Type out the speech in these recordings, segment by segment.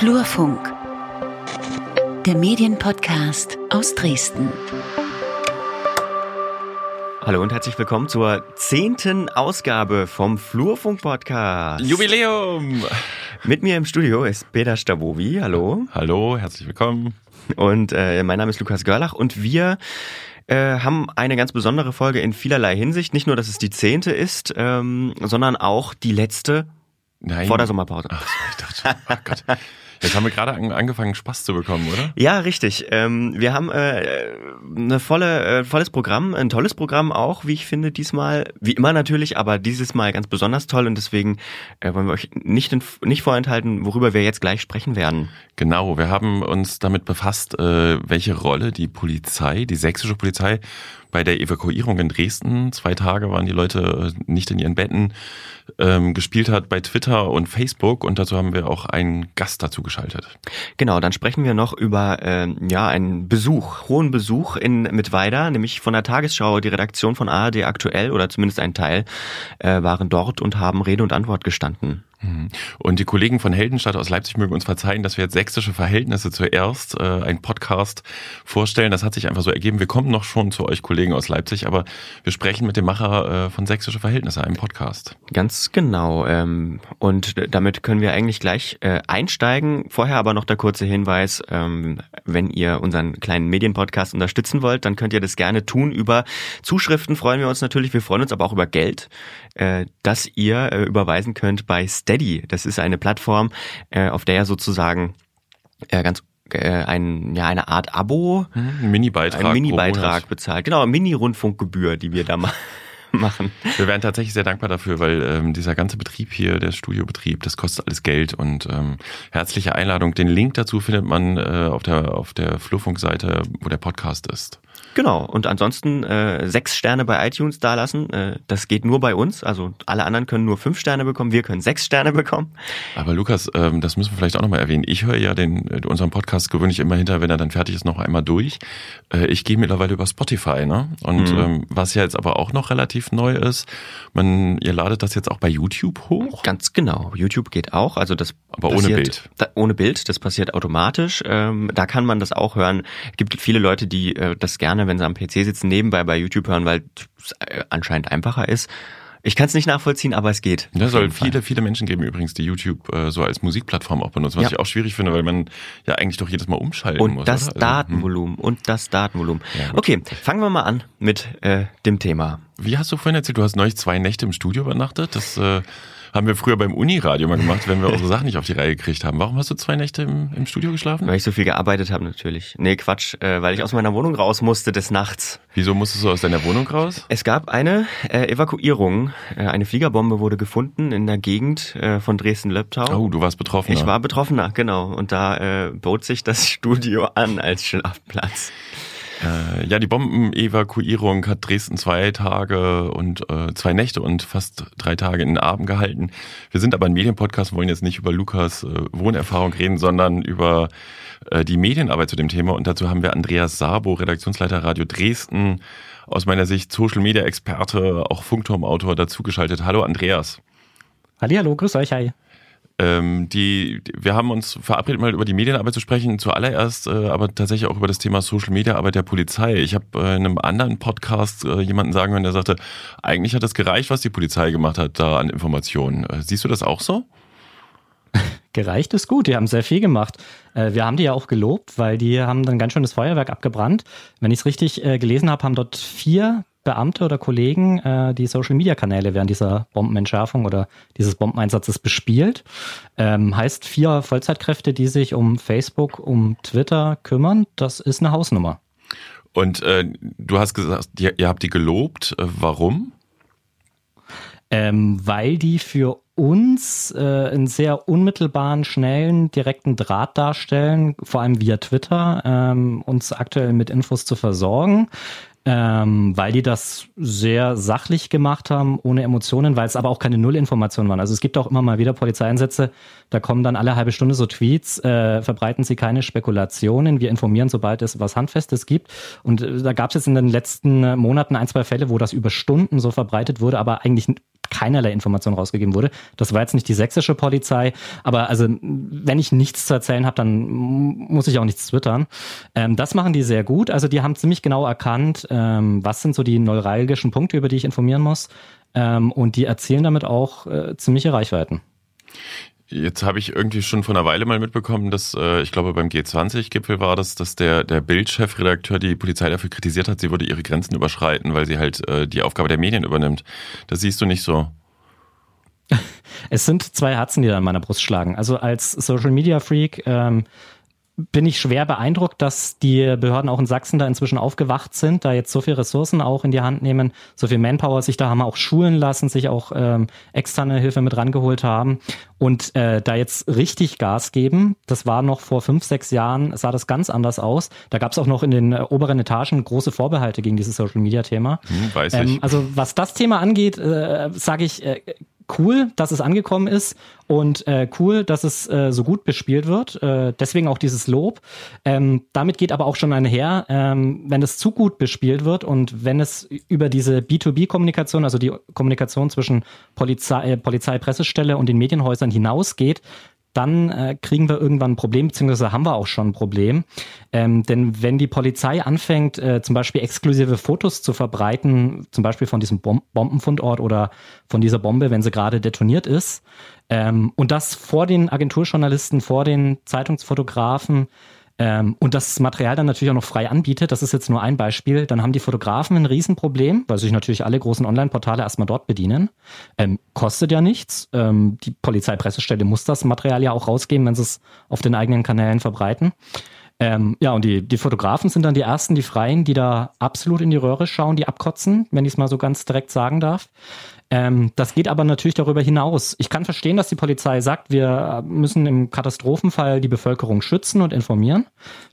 Flurfunk, der Medienpodcast aus Dresden. Hallo und herzlich willkommen zur zehnten Ausgabe vom Flurfunk-Podcast. Jubiläum! Mit mir im Studio ist Peter Stavovi. Hallo. Hallo, herzlich willkommen. Und äh, mein Name ist Lukas Görlach und wir äh, haben eine ganz besondere Folge in vielerlei Hinsicht. Nicht nur, dass es die zehnte ist, ähm, sondern auch die letzte Nein. vor der Sommerpause. Ach ich dachte, oh Gott. Jetzt haben wir gerade an, angefangen, Spaß zu bekommen, oder? Ja, richtig. Ähm, wir haben äh, eine volle, äh, volles Programm, ein tolles Programm auch, wie ich finde, diesmal. Wie immer natürlich, aber dieses Mal ganz besonders toll und deswegen äh, wollen wir euch nicht, in, nicht vorenthalten, worüber wir jetzt gleich sprechen werden. Genau, wir haben uns damit befasst, äh, welche Rolle die Polizei, die sächsische Polizei, bei der Evakuierung in Dresden, zwei Tage waren die Leute äh, nicht in ihren Betten, ähm, gespielt hat bei Twitter und Facebook und dazu haben wir auch einen Gast dazu geschaltet. Genau, dann sprechen wir noch über äh, ja einen Besuch, hohen Besuch in Mittweida, nämlich von der Tagesschau, die Redaktion von ARD aktuell oder zumindest ein Teil äh, waren dort und haben Rede und Antwort gestanden. Mhm. Und die Kollegen von Heldenstadt aus Leipzig mögen uns verzeihen, dass wir jetzt sächsische Verhältnisse zuerst äh, ein Podcast vorstellen. Das hat sich einfach so ergeben. Wir kommen noch schon zu euch Kollegen aus Leipzig, aber wir sprechen mit dem Macher äh, von sächsische Verhältnisse, einem Podcast. Ganz genau. Ähm, und damit können wir eigentlich gleich äh, einsteigen. Vorher aber noch der kurze Hinweis, ähm, wenn ihr unseren kleinen Medienpodcast unterstützen wollt, dann könnt ihr das gerne tun. Über Zuschriften freuen wir uns natürlich. Wir freuen uns aber auch über Geld, äh, das ihr äh, überweisen könnt bei Steady. Das ist eine Plattform, äh, auf der sozusagen äh, ganz äh, ein, ja, eine Art Abo, Ein Mini-Beitrag. einen Mini-Beitrag bezahlt. Genau, Mini-Rundfunkgebühr, die wir da ma machen. Wir wären tatsächlich sehr dankbar dafür, weil ähm, dieser ganze Betrieb hier, der Studiobetrieb, das kostet alles Geld und ähm, herzliche Einladung. Den Link dazu findet man äh, auf der auf der Flurfunk-Seite, wo der Podcast ist. Genau. Und ansonsten äh, sechs Sterne bei iTunes dalassen. Äh, das geht nur bei uns. Also alle anderen können nur fünf Sterne bekommen. Wir können sechs Sterne bekommen. Aber Lukas, ähm, das müssen wir vielleicht auch nochmal erwähnen. Ich höre ja den äh, unseren Podcast gewöhnlich immer hinter, wenn er dann fertig ist, noch einmal durch. Äh, ich gehe mittlerweile über Spotify, ne? Und Mhm. ähm, was ja jetzt aber auch noch relativ neu ist, man, ihr ladet das jetzt auch bei YouTube hoch. Ganz genau. YouTube geht auch. Also das Aber ohne passiert, Bild. Da, ohne Bild. Das passiert automatisch. Ähm, da kann man das auch hören. Es gibt viele Leute, die äh, das gerne, wenn sie am PC sitzen, nebenbei bei YouTube hören, weil es äh, anscheinend einfacher ist. Ich kann es nicht nachvollziehen, aber es geht. Da Auf soll jeden Fall. viele, viele Menschen geben übrigens, die YouTube äh, so als Musikplattform auch benutzen, was Ja. ich auch schwierig finde, weil man ja eigentlich doch jedes Mal umschalten Und muss. das? Also, Datenvolumen. Und das Datenvolumen. Ja, okay, fangen wir mal an mit äh, dem Thema. hm. Wie hast du vorhin erzählt, du hast neulich zwei Nächte im Studio übernachtet? Das äh, haben wir früher beim Uniradio mal gemacht, wenn wir unsere Sachen nicht auf die Reihe gekriegt haben. Warum hast du zwei Nächte im, im Studio geschlafen? Weil ich so viel gearbeitet habe natürlich. Nee, Quatsch, äh, weil ich aus meiner Wohnung raus musste des Nachts. Wieso musstest du aus deiner Wohnung raus? Es gab eine äh, Evakuierung. Äh, eine Fliegerbombe wurde gefunden in der Gegend äh, von Dresden-Löbtau. Oh, du warst betroffen. Ich war Betroffener, genau. Und da äh, bot sich das Studio an als Schlafplatz. Äh, ja, die Bombenevakuierung hat Dresden zwei Tage und äh, zwei Nächte und fast drei Tage in den Abend gehalten. Wir sind aber ein Medienpodcast, wollen jetzt nicht über Lukas äh, Wohnerfahrung reden, sondern über äh, die Medienarbeit zu dem Thema. Und dazu haben wir Andreas Sabo, Redaktionsleiter Radio Dresden, aus meiner Sicht Social Media Experte, auch Funkturmautor dazugeschaltet. Hallo Andreas. Hallihallo, grüß euch, hi. Ähm, die, wir haben uns verabredet, mal über die Medienarbeit zu sprechen, zuallererst äh, aber tatsächlich auch über das Thema Social Media Arbeit der Polizei. Ich habe äh, in einem anderen Podcast äh, jemanden sagen hören, der sagte, eigentlich hat es gereicht, was die Polizei gemacht hat da an Informationen. Äh, siehst du das auch so? Gereicht ist gut, die haben sehr viel gemacht. Äh, Wir haben die ja auch gelobt, weil die haben dann ganz schön das Feuerwerk abgebrannt. Wenn ich es richtig äh, gelesen habe, haben dort vier Beamte oder Kollegen äh, die Social-Media-Kanäle während dieser Bombenentschärfung oder dieses Bombeneinsatzes bespielt. Ähm, heißt vier Vollzeitkräfte, die sich um Facebook, um Twitter kümmern. Das ist eine Hausnummer. Und äh, du hast gesagt, ihr, ihr habt die gelobt. Äh, warum? Ähm, weil die für uns äh, einen sehr unmittelbaren, schnellen, direkten Draht darstellen, vor allem via Twitter, ähm, uns aktuell mit Infos zu versorgen. Ähm, weil die das sehr sachlich gemacht haben, ohne Emotionen, weil es aber auch keine Nullinformationen waren. Also es gibt auch immer mal wieder Polizeieinsätze, da kommen dann alle halbe Stunde so Tweets, äh, verbreiten Sie keine Spekulationen, wir informieren, sobald es was Handfestes gibt. Und äh, da gab es jetzt in den letzten äh, Monaten ein, zwei Fälle, wo das über Stunden so verbreitet wurde, aber eigentlich keinerlei Information rausgegeben wurde. Das war jetzt nicht die sächsische Polizei, aber also wenn ich nichts zu erzählen habe, dann muss ich auch nichts twittern. Ähm, das machen die sehr gut. Also die haben ziemlich genau erkannt, ähm, was sind so die neuralgischen Punkte, über die ich informieren muss. Ähm, und die erzielen damit auch äh, ziemliche Reichweiten. Jetzt habe ich irgendwie schon vor einer Weile mal mitbekommen, dass äh, ich glaube beim G20-Gipfel war das, dass der der Bild-Chefredakteur die Polizei dafür kritisiert hat, sie würde ihre Grenzen überschreiten, weil sie halt äh, die Aufgabe der Medien übernimmt. Das siehst du nicht so. Es sind zwei Herzen, die da in meiner Brust schlagen. Also als Social Media Freak ähm, bin ich schwer beeindruckt, dass die Behörden auch in Sachsen da inzwischen aufgewacht sind, da jetzt so viel Ressourcen auch in die Hand nehmen, so viel Manpower sich da haben auch schulen lassen, sich auch ähm, externe Hilfe mit rangeholt haben und äh, da jetzt richtig Gas geben. Das war noch vor fünf, sechs Jahren, sah das ganz anders aus. Da gab es auch noch in den äh, oberen Etagen große Vorbehalte gegen dieses Social-Media-Thema. Hm, weiß ich. Ähm, also was das Thema angeht, äh, sage ich, äh, cool, dass es angekommen ist und äh, cool, dass es äh, so gut bespielt wird. Äh, deswegen auch dieses Lob. Ähm, damit geht aber auch schon einher, ähm, wenn es zu gut bespielt wird und wenn es über diese B2B-Kommunikation, also die Kommunikation zwischen Polizei, äh, Polizei, Pressestelle und den Medienhäusern hinausgeht, dann äh, kriegen wir irgendwann ein Problem, beziehungsweise haben wir auch schon ein Problem. Ähm, denn wenn die Polizei anfängt, äh, zum Beispiel exklusive Fotos zu verbreiten, zum Beispiel von diesem Bom Bombenfundort oder von dieser Bombe, wenn sie gerade detoniert ist, ähm, und das vor den Agenturjournalisten, vor den Zeitungsfotografen, ähm, und das Material dann natürlich auch noch frei anbietet, das ist jetzt nur ein Beispiel, dann haben die Fotografen ein Riesenproblem, weil sich natürlich alle großen Online-Portale erstmal dort bedienen. Ähm, kostet ja nichts. Ähm, die Polizeipressestelle muss das Material ja auch rausgeben, wenn sie es auf den eigenen Kanälen verbreiten. Ähm, ja, und die, die Fotografen sind dann die ersten, die Freien, die da absolut in die Röhre schauen, die abkotzen, wenn ich es mal so ganz direkt sagen darf. Ähm, das geht aber natürlich darüber hinaus. Ich kann verstehen, dass die Polizei sagt, wir müssen im Katastrophenfall die Bevölkerung schützen und informieren.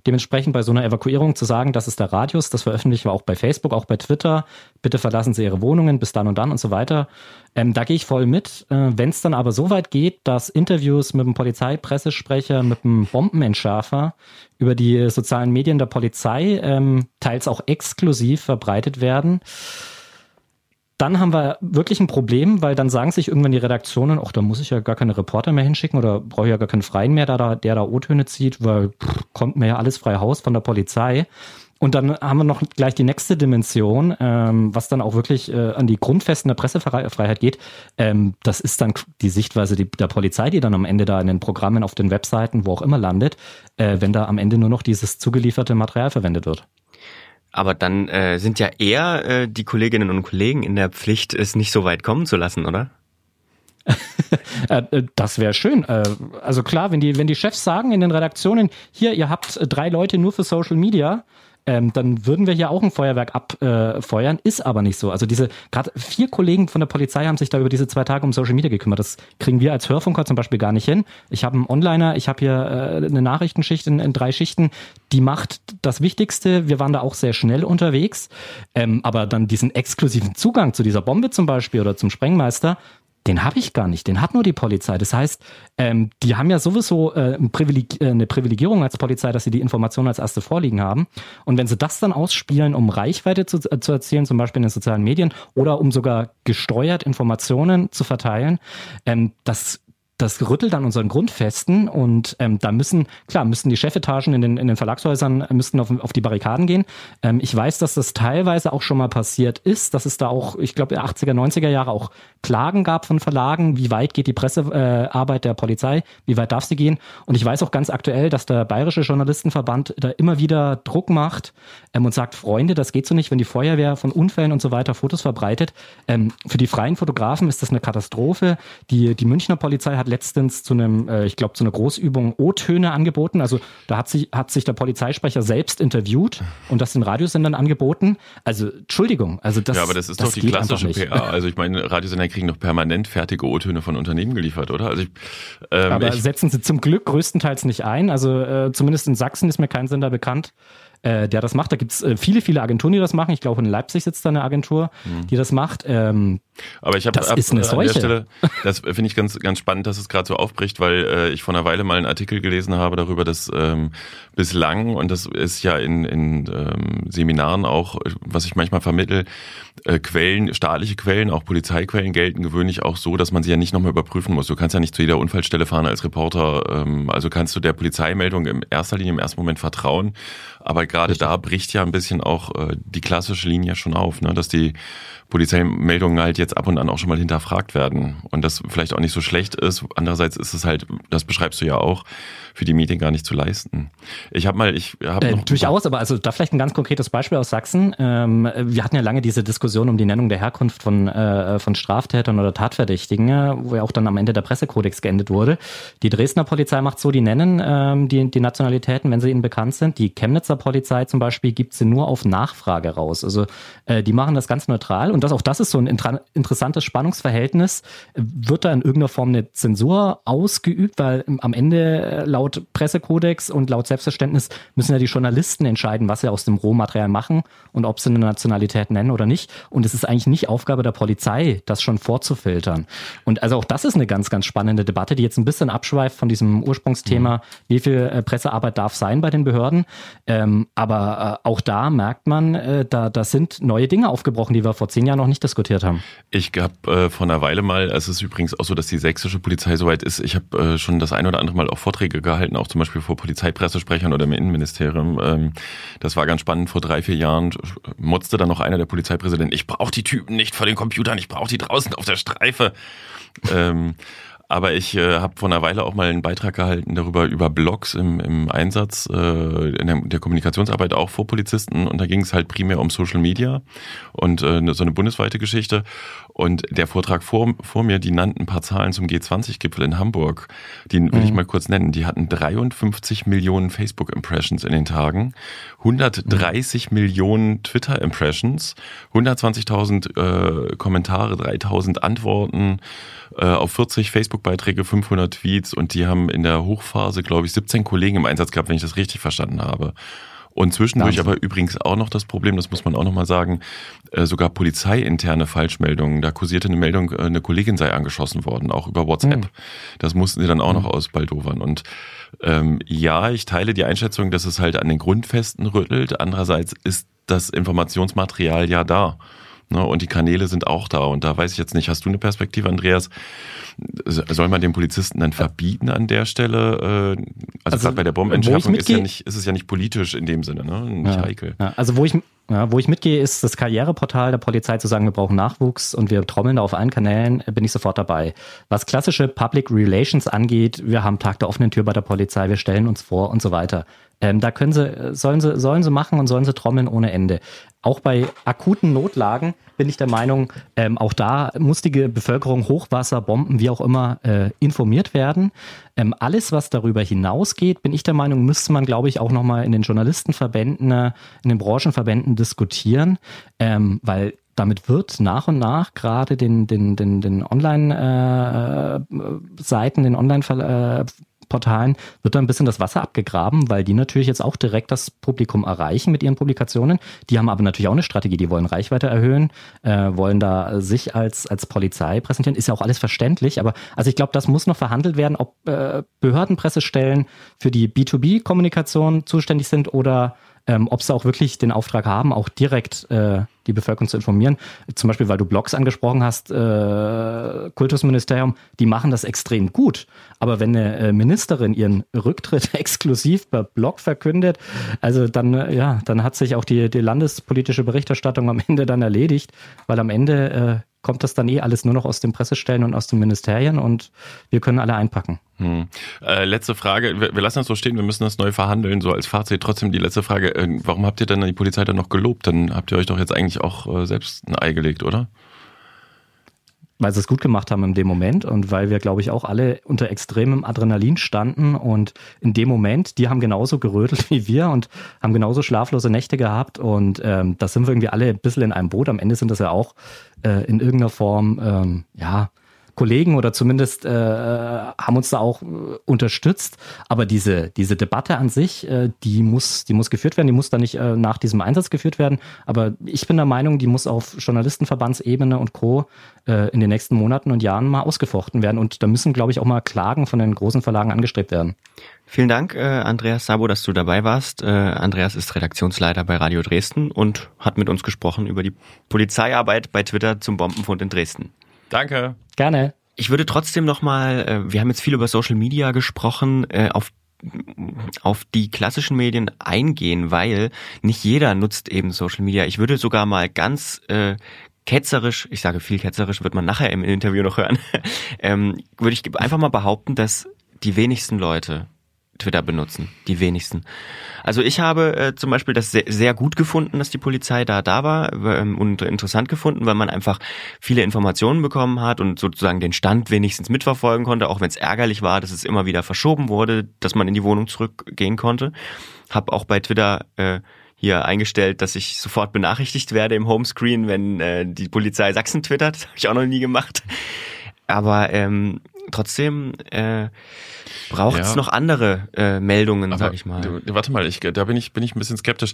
Dementsprechend bei so einer Evakuierung zu sagen, das ist der Radius, das veröffentlichen wir auch bei Facebook, auch bei Twitter. Bitte verlassen Sie Ihre Wohnungen bis dann und dann und so weiter. Ähm, da gehe ich voll mit. Äh, Wenn es dann aber so weit geht, dass Interviews mit dem Polizeipressesprecher, mit dem Bombenentschärfer über die sozialen Medien der Polizei ähm, teils auch exklusiv verbreitet werden, dann haben wir wirklich ein Problem, weil dann sagen sich irgendwann die Redaktionen, ach, da muss ich ja gar keine Reporter mehr hinschicken oder brauche ich ja gar keinen Freien mehr, der da, der da O-Töne zieht, weil pff, kommt mir ja alles frei Haus von der Polizei. Und dann haben wir noch gleich die nächste Dimension, ähm, was dann auch wirklich äh, an die Grundfesten der Pressefreiheit geht. Ähm, das ist dann die Sichtweise die, der Polizei, die dann am Ende da in den Programmen, auf den Webseiten, wo auch immer landet, äh, wenn da am Ende nur noch dieses zugelieferte Material verwendet wird. Aber dann äh, sind ja eher äh, die Kolleginnen und Kollegen in der Pflicht, es nicht so weit kommen zu lassen, oder? Äh, äh, das wäre schön. Äh, also klar, wenn die, wenn die Chefs sagen in den Redaktionen, hier, ihr habt drei Leute nur für Social Media, ähm, dann würden wir hier auch ein Feuerwerk abfeuern. Ist aber nicht so. Also diese, gerade vier Kollegen von der Polizei haben sich da über diese zwei Tage um Social Media gekümmert. Das kriegen wir als Hörfunker zum Beispiel gar nicht hin. Ich habe einen Onliner, ich habe hier äh, eine Nachrichtenschicht in, in drei Schichten, die macht das Wichtigste. Wir waren da auch sehr schnell unterwegs. Ähm, aber dann diesen exklusiven Zugang zu dieser Bombe zum Beispiel oder zum Sprengmeister, den habe ich gar nicht, den hat nur die Polizei. Das heißt, ähm, die haben ja sowieso äh, ein Privileg äh, eine Privilegierung als Polizei, dass sie die Informationen als erste vorliegen haben. Und wenn sie das dann ausspielen, um Reichweite zu, äh, zu erzielen, zum Beispiel in den sozialen Medien, oder um sogar gesteuert Informationen zu verteilen, ähm, das das rüttelt an unseren Grundfesten und ähm, da müssen, klar, müssen die Chefetagen in den, in den Verlagshäusern müssten auf, auf die Barrikaden gehen. Ähm, ich weiß, dass das teilweise auch schon mal passiert ist, dass es da auch, ich glaube, 80er, 90er Jahre auch Klagen gab von Verlagen, wie weit geht die Pressearbeit äh, der Polizei, wie weit darf sie gehen. Und ich weiß auch ganz aktuell, dass der Bayerische Journalistenverband da immer wieder Druck macht ähm, und sagt, Freunde, das geht so nicht, wenn die Feuerwehr von Unfällen und so weiter Fotos verbreitet. Ähm, für die freien Fotografen ist das eine Katastrophe. Die, die Münchner Polizei hat letztens zu einem, äh, ich glaube, zu einer Großübung O-Töne angeboten. Also da hat sich, hat sich der Polizeisprecher selbst interviewt und das den Radiosendern angeboten. Also Entschuldigung, also das Ja, aber das ist das doch die klassische PR. Also ich meine, Radiosender kriegen doch permanent fertige O-Töne von Unternehmen geliefert, oder? Also ich, ähm, aber ich, setzen sie zum Glück größtenteils nicht ein. Also äh, zumindest in Sachsen ist mir kein Sender bekannt, äh, der das macht. Da gibt's äh, viele, viele Agenturen, die das machen. Ich glaube, in Leipzig sitzt da eine Agentur, mhm. die das macht. Ähm, aber ich habe das hab, ist eine äh, an der Stelle, das finde ich ganz ganz spannend, dass es gerade so aufbricht, weil äh, ich vor einer Weile mal einen Artikel gelesen habe darüber, dass ähm, bislang und das ist ja in, in ähm, Seminaren auch, was ich manchmal vermittel, äh, Quellen, staatliche Quellen, auch Polizeiquellen gelten gewöhnlich auch so, dass man sie ja nicht nochmal überprüfen muss. Du kannst ja nicht zu jeder Unfallstelle fahren als Reporter. Ähm, also kannst du der Polizeimeldung in erster Linie im ersten Moment vertrauen. Aber gerade da bricht ja ein bisschen auch äh, die klassische Linie schon auf, ne? dass die Polizeimeldungen halt jetzt ab und an auch schon mal hinterfragt werden und das vielleicht auch nicht so schlecht ist. Andererseits ist es halt, das beschreibst du ja auch, für die Medien gar nicht zu leisten. Ich habe mal, ich habe äh, durchaus, aber also da vielleicht ein ganz konkretes Beispiel aus Sachsen. Ähm, wir hatten ja lange diese Diskussion um die Nennung der Herkunft von äh, von Straftätern oder Tatverdächtigen, wo ja auch dann am Ende der Pressekodex geendet wurde. Die Dresdner Polizei macht so, die nennen ähm, die die Nationalitäten, wenn sie ihnen bekannt sind. Die Chemnitzer Polizei zum Beispiel gibt sie nur auf Nachfrage raus. Also äh, die machen das ganz neutral und das auch das ist so ein interessantes Spannungsverhältnis. Wird da in irgendeiner Form eine Zensur ausgeübt, weil am Ende äh, laut Pressekodex und laut Selbstverständnis müssen ja die Journalisten entscheiden, was sie aus dem Rohmaterial machen und ob sie eine Nationalität nennen oder nicht. Und es ist eigentlich nicht Aufgabe der Polizei, das schon vorzufiltern. Und also auch das ist eine ganz, ganz spannende Debatte, die jetzt ein bisschen abschweift von diesem Ursprungsthema, mhm. wie viel äh, Pressearbeit darf sein bei den Behörden. Ähm, aber äh, auch da merkt man, äh, da, da sind neue Dinge aufgebrochen, die wir vor zehn Jahren noch nicht diskutiert haben. Ich habe äh, vor einer Weile mal, es ist übrigens auch so, dass die sächsische Polizei soweit ist, ich habe äh, schon das ein oder andere Mal auch Vorträge gehalten, auch zum Beispiel vor Polizeipressesprechern oder im Innenministerium. Ähm, das war ganz spannend. Vor drei, vier Jahren motzte dann noch einer der Polizeipräsidenten, ich brauche die Typen nicht vor den Computern, ich brauche die draußen auf der Streife. ähm, aber ich äh, habe vor einer Weile auch mal einen Beitrag gehalten darüber, über Blogs im, im Einsatz äh, in der, der Kommunikationsarbeit auch vor Polizisten. Und da ging es halt primär um Social Media und äh, so eine bundesweite Geschichte. Und der Vortrag vor, vor mir, die nannten ein paar Zahlen zum G20-Gipfel in Hamburg. Die will mhm. ich mal kurz nennen. Die hatten 53 Millionen Facebook-Impressions in den Tagen, 130 mhm. Millionen Twitter-Impressions, 120.000 äh, Kommentare, 3.000 Antworten äh, auf 40 Facebook-Beiträge, 500 Tweets und die haben in der Hochphase, glaube ich, 17 Kollegen im Einsatz gehabt, wenn ich das richtig verstanden habe. Und zwischendurch aber übrigens auch noch das Problem, das muss man auch nochmal sagen, äh, sogar polizeiinterne Falschmeldungen. Da kursierte eine Meldung, äh, eine Kollegin sei angeschossen worden, auch über WhatsApp. Mhm. Das mussten sie dann auch noch hm. ausbaldowern. Und ähm, ja, ich teile die Einschätzung, dass es halt an den Grundfesten rüttelt. Andererseits ist das Informationsmaterial ja da. Ne? Und die Kanäle sind auch da. Und da weiß ich jetzt nicht, hast du eine Perspektive, Andreas? Soll man den Polizisten dann verbieten an der Stelle? Äh, also, also gerade bei der Bombenentschärfung ist, ja nicht, ist es ja nicht politisch in dem Sinne, ne? nicht ja, heikel. Ja, also wo ich, ja, wo ich mitgehe, ist das Karriereportal der Polizei zu sagen, wir brauchen Nachwuchs und wir trommeln da auf allen Kanälen, bin ich sofort dabei. Was klassische Public Relations angeht, wir haben Tag der offenen Tür bei der Polizei, wir stellen uns vor und so weiter. Ähm, da können sie, sollen sie, sollen sie machen und sollen sie trommeln ohne Ende. Auch bei akuten Notlagen bin ich der Meinung, ähm, auch da muss die Bevölkerung Hochwasser, Bomben, wie auch immer, äh, informiert werden. Ähm, alles, was darüber hinausgeht, bin ich der Meinung, müsste man, glaube ich, auch nochmal in den Journalistenverbänden, äh, in den Branchenverbänden diskutieren, ähm, weil damit wird nach und nach gerade den, den, den, den Online-Seiten, äh, den Online- Portalen wird da ein bisschen das Wasser abgegraben, weil die natürlich jetzt auch direkt das Publikum erreichen mit ihren Publikationen. Die haben aber natürlich auch eine Strategie, die wollen Reichweite erhöhen, äh, wollen da sich als, als Polizei präsentieren. Ist ja auch alles verständlich, aber also ich glaube, das muss noch verhandelt werden, ob äh, Behördenpressestellen für die B2B-Kommunikation zuständig sind oder ähm, ob sie auch wirklich den Auftrag haben, auch direkt äh, die Bevölkerung zu informieren. Zum Beispiel, weil du Blogs angesprochen hast, äh, Kultusministerium, die machen das extrem gut. Aber wenn eine äh, Ministerin ihren Rücktritt exklusiv per Blog verkündet, also dann, äh, ja, dann hat sich auch die, die landespolitische Berichterstattung am Ende dann erledigt, weil am Ende äh, kommt das dann eh alles nur noch aus den Pressestellen und aus den Ministerien und wir können alle einpacken. Hm. Äh, letzte Frage, wir, wir, lassen das so stehen, wir müssen das neu verhandeln, so als Fazit. Trotzdem die letzte Frage, äh, warum habt ihr denn die Polizei dann noch gelobt? Dann habt ihr euch doch jetzt eigentlich auch äh, selbst ein Ei gelegt, oder? weil sie es gut gemacht haben in dem Moment und weil wir, glaube ich, auch alle unter extremem Adrenalin standen und in dem Moment, die haben genauso gerödelt wie wir und haben genauso schlaflose Nächte gehabt und ähm, da sind wir irgendwie alle ein bisschen in einem Boot. Am Ende sind das ja auch äh, in irgendeiner Form, ähm, ja, Kollegen oder zumindest äh, haben uns da auch äh, unterstützt. Aber diese, diese Debatte an sich, äh, die muss, die muss geführt werden, die muss da nicht äh, nach diesem Einsatz geführt werden. Aber ich bin der Meinung, die muss auf Journalistenverbandsebene und Co. Äh, in den nächsten Monaten und Jahren mal ausgefochten werden. Und da müssen, glaube ich, auch mal Klagen von den großen Verlagen angestrebt werden. Vielen Dank, äh, Andreas Sabo, dass du dabei warst. Äh, Andreas ist Redaktionsleiter bei Radio Dresden und hat mit uns gesprochen über die Polizeiarbeit bei Twitter zum Bombenfund in Dresden. Danke. Gerne. Ich würde trotzdem nochmal, äh, wir haben jetzt viel über Social Media gesprochen, äh, auf auf die klassischen Medien eingehen, weil nicht jeder nutzt eben Social Media. Ich würde sogar mal ganz äh, ketzerisch, ich sage viel ketzerisch, wird man nachher im Interview noch hören, ähm, würde ich einfach mal behaupten, dass die wenigsten Leute Twitter benutzen. Die wenigsten. Also ich habe äh, zum Beispiel das sehr, sehr, gut gefunden, dass die Polizei da da war ähm, und interessant gefunden, weil man einfach viele Informationen bekommen hat und sozusagen den Stand wenigstens mitverfolgen konnte, auch wenn es ärgerlich war, dass es immer wieder verschoben wurde, dass man in die Wohnung zurückgehen konnte. Hab auch bei Twitter äh, hier eingestellt, dass ich sofort benachrichtigt werde im Homescreen, wenn äh, die Polizei Sachsen twittert. Habe ich auch noch nie gemacht. Aber ähm, trotzdem äh, braucht es ja. noch andere äh, Meldungen, Aber, sag ich mal. Warte mal, ich, da bin ich, bin ich ein bisschen skeptisch.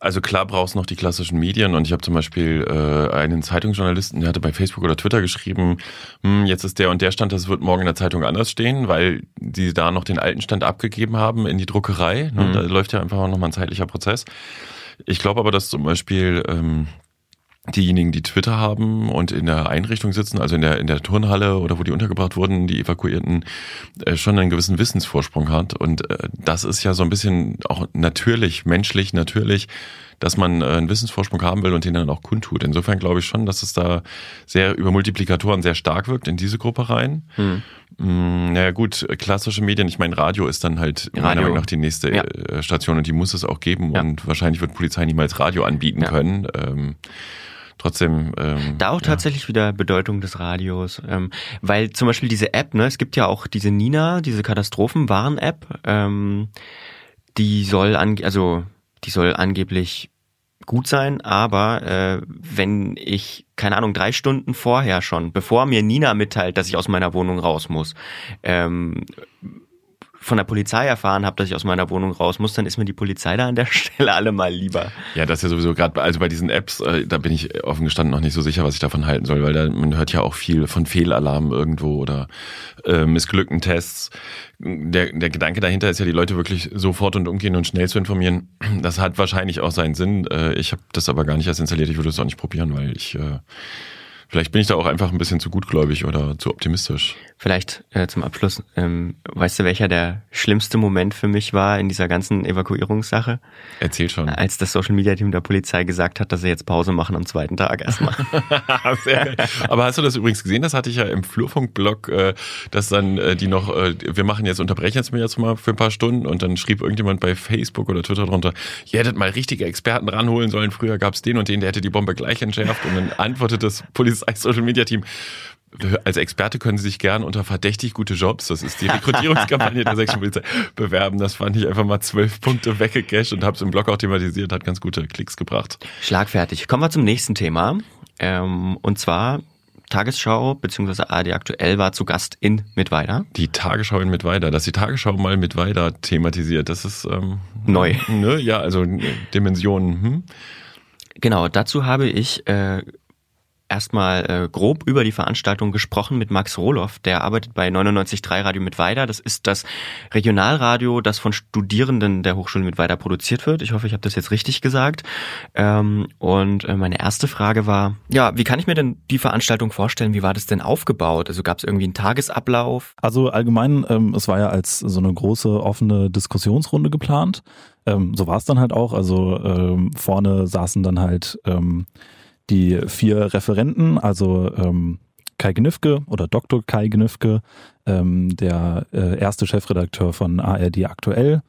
Also klar brauchst noch die klassischen Medien und ich habe zum Beispiel äh, einen Zeitungsjournalisten, der hatte bei Facebook oder Twitter geschrieben, hm, jetzt ist der und der Stand, das wird morgen in der Zeitung anders stehen, weil die da noch den alten Stand abgegeben haben in die Druckerei. Ne? Mhm. Da läuft ja einfach noch mal ein zeitlicher Prozess. Ich glaube aber, dass zum Beispiel ähm, diejenigen, die Twitter haben und in der Einrichtung sitzen, also in der, in der Turnhalle oder wo die untergebracht wurden, die Evakuierten, äh, schon einen gewissen Wissensvorsprung hat. Und äh, das ist ja so ein bisschen auch natürlich, menschlich, natürlich, dass man äh, einen Wissensvorsprung haben will und den dann auch kundtut. Insofern glaube ich schon, dass es da sehr über Multiplikatoren sehr stark wirkt in diese Gruppe rein. Hm. Mm, naja gut, klassische Medien, ich meine, Radio ist dann halt Radio. meiner Meinung nach die nächste ja. Äh, Station und die muss es auch geben ja. und wahrscheinlich wird Polizei niemals Radio anbieten ja. können. Ähm, trotzdem. Ähm, da auch ja. tatsächlich wieder Bedeutung des Radios, ähm, weil zum Beispiel diese App, ne, es gibt ja auch diese Nina, diese Katastrophenwarn-App, ähm, die soll an, also die soll angeblich gut sein, aber äh, wenn ich, keine Ahnung, drei Stunden vorher schon, bevor mir Nina mitteilt, dass ich aus meiner Wohnung raus muss, ähm, von der Polizei erfahren habe, dass ich aus meiner Wohnung raus muss, dann ist mir die Polizei da an der Stelle alle mal lieber. Ja, das ist ja sowieso gerade, also bei diesen Apps, äh, da bin ich offen gestanden noch nicht so sicher, was ich davon halten soll, weil da, man hört ja auch viel von Fehlalarmen irgendwo oder äh, missglückten Tests. Der, der Gedanke dahinter ist ja, die Leute wirklich sofort und umgehen und schnell zu informieren. Das hat wahrscheinlich auch seinen Sinn. Äh, ich habe das aber gar nicht erst installiert, ich würde es auch nicht probieren, weil ich äh, Vielleicht bin ich da auch einfach ein bisschen zu gutgläubig oder zu optimistisch. Vielleicht äh, zum Abschluss, ähm, weißt du, welcher der schlimmste Moment für mich war in dieser ganzen Evakuierungssache? Erzähl schon. Als das Social Media Team der Polizei gesagt hat, dass sie jetzt Pause machen am zweiten Tag erstmal. Aber hast du das übrigens gesehen? Das hatte ich ja im Flurfunkblog, äh, dass dann äh, die noch, äh, wir machen jetzt, unterbrechen jetzt mal für ein paar Stunden und dann schrieb irgendjemand bei Facebook oder Twitter drunter, ihr hättet mal richtige Experten ranholen sollen. Früher gab es den und den, der hätte die Bombe gleich entschärft und dann antwortet das Polizei Social Media Team als Experte können Sie sich gern unter verdächtig gute Jobs, das ist die Rekrutierungskampagne der Sächsischen Polizei, bewerben. Das fand ich einfach mal zwölf Punkte weggecasht und habe es im Blog auch thematisiert, hat ganz gute Klicks gebracht. Schlagfertig. Kommen wir zum nächsten Thema. Ähm, und zwar Tagesschau bzw. ARD aktuell war zu Gast in Mittweida. Die Tagesschau in Mittweida, dass die Tagesschau mal Mittweida thematisiert, das ist ähm, neu. Ne? Ja, also Dimensionen. Hm? Genau, dazu habe ich äh, erstmal äh, grob über die Veranstaltung gesprochen mit Max Rohloff, der arbeitet bei 99.3 Radio Mittweida. Das ist das Regionalradio, das von Studierenden der Hochschule Mittweida produziert wird. Ich hoffe, ich habe das jetzt richtig gesagt. Ähm, und äh, meine erste Frage war, ja, wie kann ich mir denn die Veranstaltung vorstellen? Wie war das denn aufgebaut? Also gab es irgendwie einen Tagesablauf? Also allgemein, ähm, es war ja als so eine große offene Diskussionsrunde geplant. Ähm, so war es dann halt auch. Also ähm, vorne saßen dann halt ähm, die vier Referenten, also ähm, Kai Gnifke oder Dr. Kai Gnifke, ähm, der äh, erste Chefredakteur von ARD aktuell,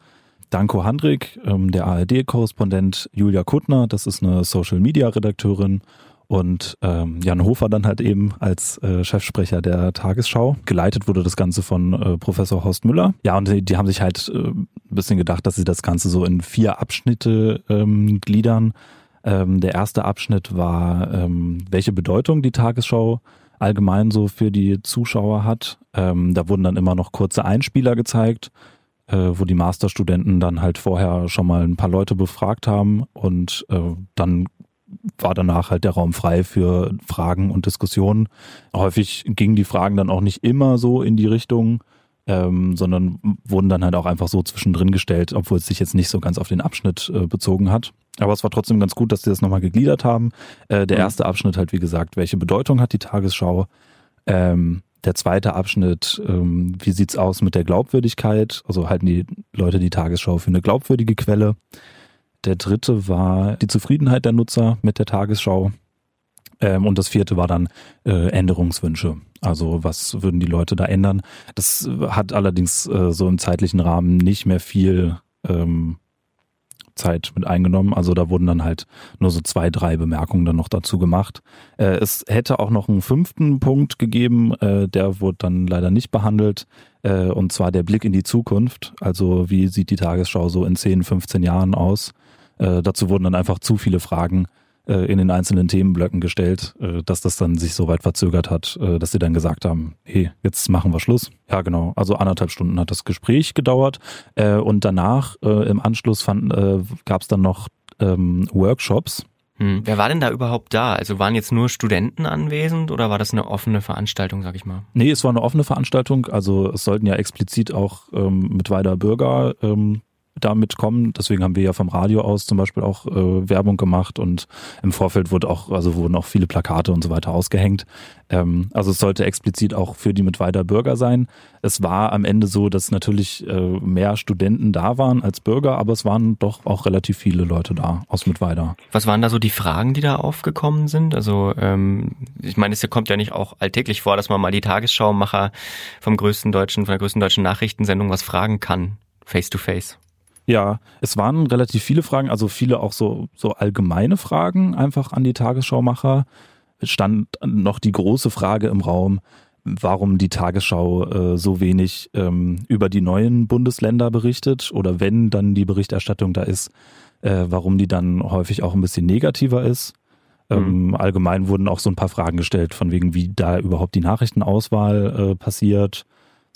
Danko Handrik, ähm, der ARD-Korrespondent, Julia Kuttner, das ist eine Social-Media-Redakteurin und ähm, Jan Hofer dann halt eben als äh, Chefsprecher der Tagesschau. Geleitet wurde das Ganze von äh, Professor Horst Müller. Ja, und die, die haben sich halt äh, ein bisschen gedacht, dass sie das Ganze so in vier Abschnitte ähm, gliedern. Ähm, der erste Abschnitt war, ähm, welche Bedeutung die Tagesschau allgemein so für die Zuschauer hat. Ähm, da wurden dann immer noch kurze Einspieler gezeigt, äh, wo die Masterstudenten dann halt vorher schon mal ein paar Leute befragt haben und äh, dann war danach halt der Raum frei für Fragen und Diskussionen. Häufig gingen die Fragen dann auch nicht immer so in die Richtung, ähm, sondern wurden dann halt auch einfach so zwischendrin gestellt, obwohl es sich jetzt nicht so ganz auf den Abschnitt äh, bezogen hat. Aber es war trotzdem ganz gut, dass sie das nochmal gegliedert haben. Äh, der mhm. erste Abschnitt halt, wie gesagt, welche Bedeutung hat die Tagesschau? Ähm, der zweite Abschnitt, ähm, wie sieht's aus mit der Glaubwürdigkeit? Also halten die Leute die Tagesschau für eine glaubwürdige Quelle? Der dritte war die Zufriedenheit der Nutzer mit der Tagesschau. Ähm, und das vierte war dann äh, Änderungswünsche. Also was würden die Leute da ändern? Das hat allerdings äh, so im zeitlichen Rahmen nicht mehr viel ähm, Zeit mit eingenommen. Also da wurden dann halt nur so zwei, drei Bemerkungen dann noch dazu gemacht. Äh, es hätte auch noch einen fünften Punkt gegeben, äh, der wurde dann leider nicht behandelt. Äh, und zwar der Blick in die Zukunft. Also wie sieht die Tagesschau so in 10, 15 Jahren aus? Äh, dazu wurden dann einfach zu viele Fragen äh, in den einzelnen Themenblöcken gestellt, äh, dass das dann sich so weit verzögert hat, äh, dass sie dann gesagt haben, hey, jetzt machen wir Schluss. Ja, genau. Also anderthalb Stunden hat das Gespräch gedauert äh, und danach äh, im Anschluss fand, äh, gab es dann noch ähm, Workshops. Hm. Wer war denn da überhaupt da? Also waren jetzt nur Studenten anwesend oder war das eine offene Veranstaltung, sag ich mal? Nee, es war eine offene Veranstaltung. Also es sollten ja explizit auch ähm, mit weiter Bürger ähm, damit kommen. Deswegen haben wir ja vom Radio aus zum Beispiel auch äh, Werbung gemacht und im Vorfeld wurde auch, also wurden auch viele Plakate und so weiter ausgehängt. Ähm, also es sollte explizit auch für die mit weiter Bürger sein. Es war am Ende so, dass natürlich äh, mehr Studenten da waren als Bürger, aber es waren doch auch relativ viele Leute da aus Mittweida. Was waren da so die Fragen, die da aufgekommen sind? Also ähm, ich meine, es kommt ja nicht auch alltäglich vor, dass man mal die Tagesschaumacher vom größten deutschen, von der größten deutschen Nachrichtensendung was fragen kann, face to face. Ja, es waren relativ viele Fragen, also viele auch so, so allgemeine Fragen einfach an die Tagesschaumacher. Es stand noch die große Frage im Raum, warum die Tagesschau äh, so wenig ähm, über die neuen Bundesländer berichtet oder wenn dann die Berichterstattung da ist, äh, warum die dann häufig auch ein bisschen negativer ist. Ähm, mhm. Allgemein wurden auch so ein paar Fragen gestellt, von wegen, wie da überhaupt die Nachrichtenauswahl äh, passiert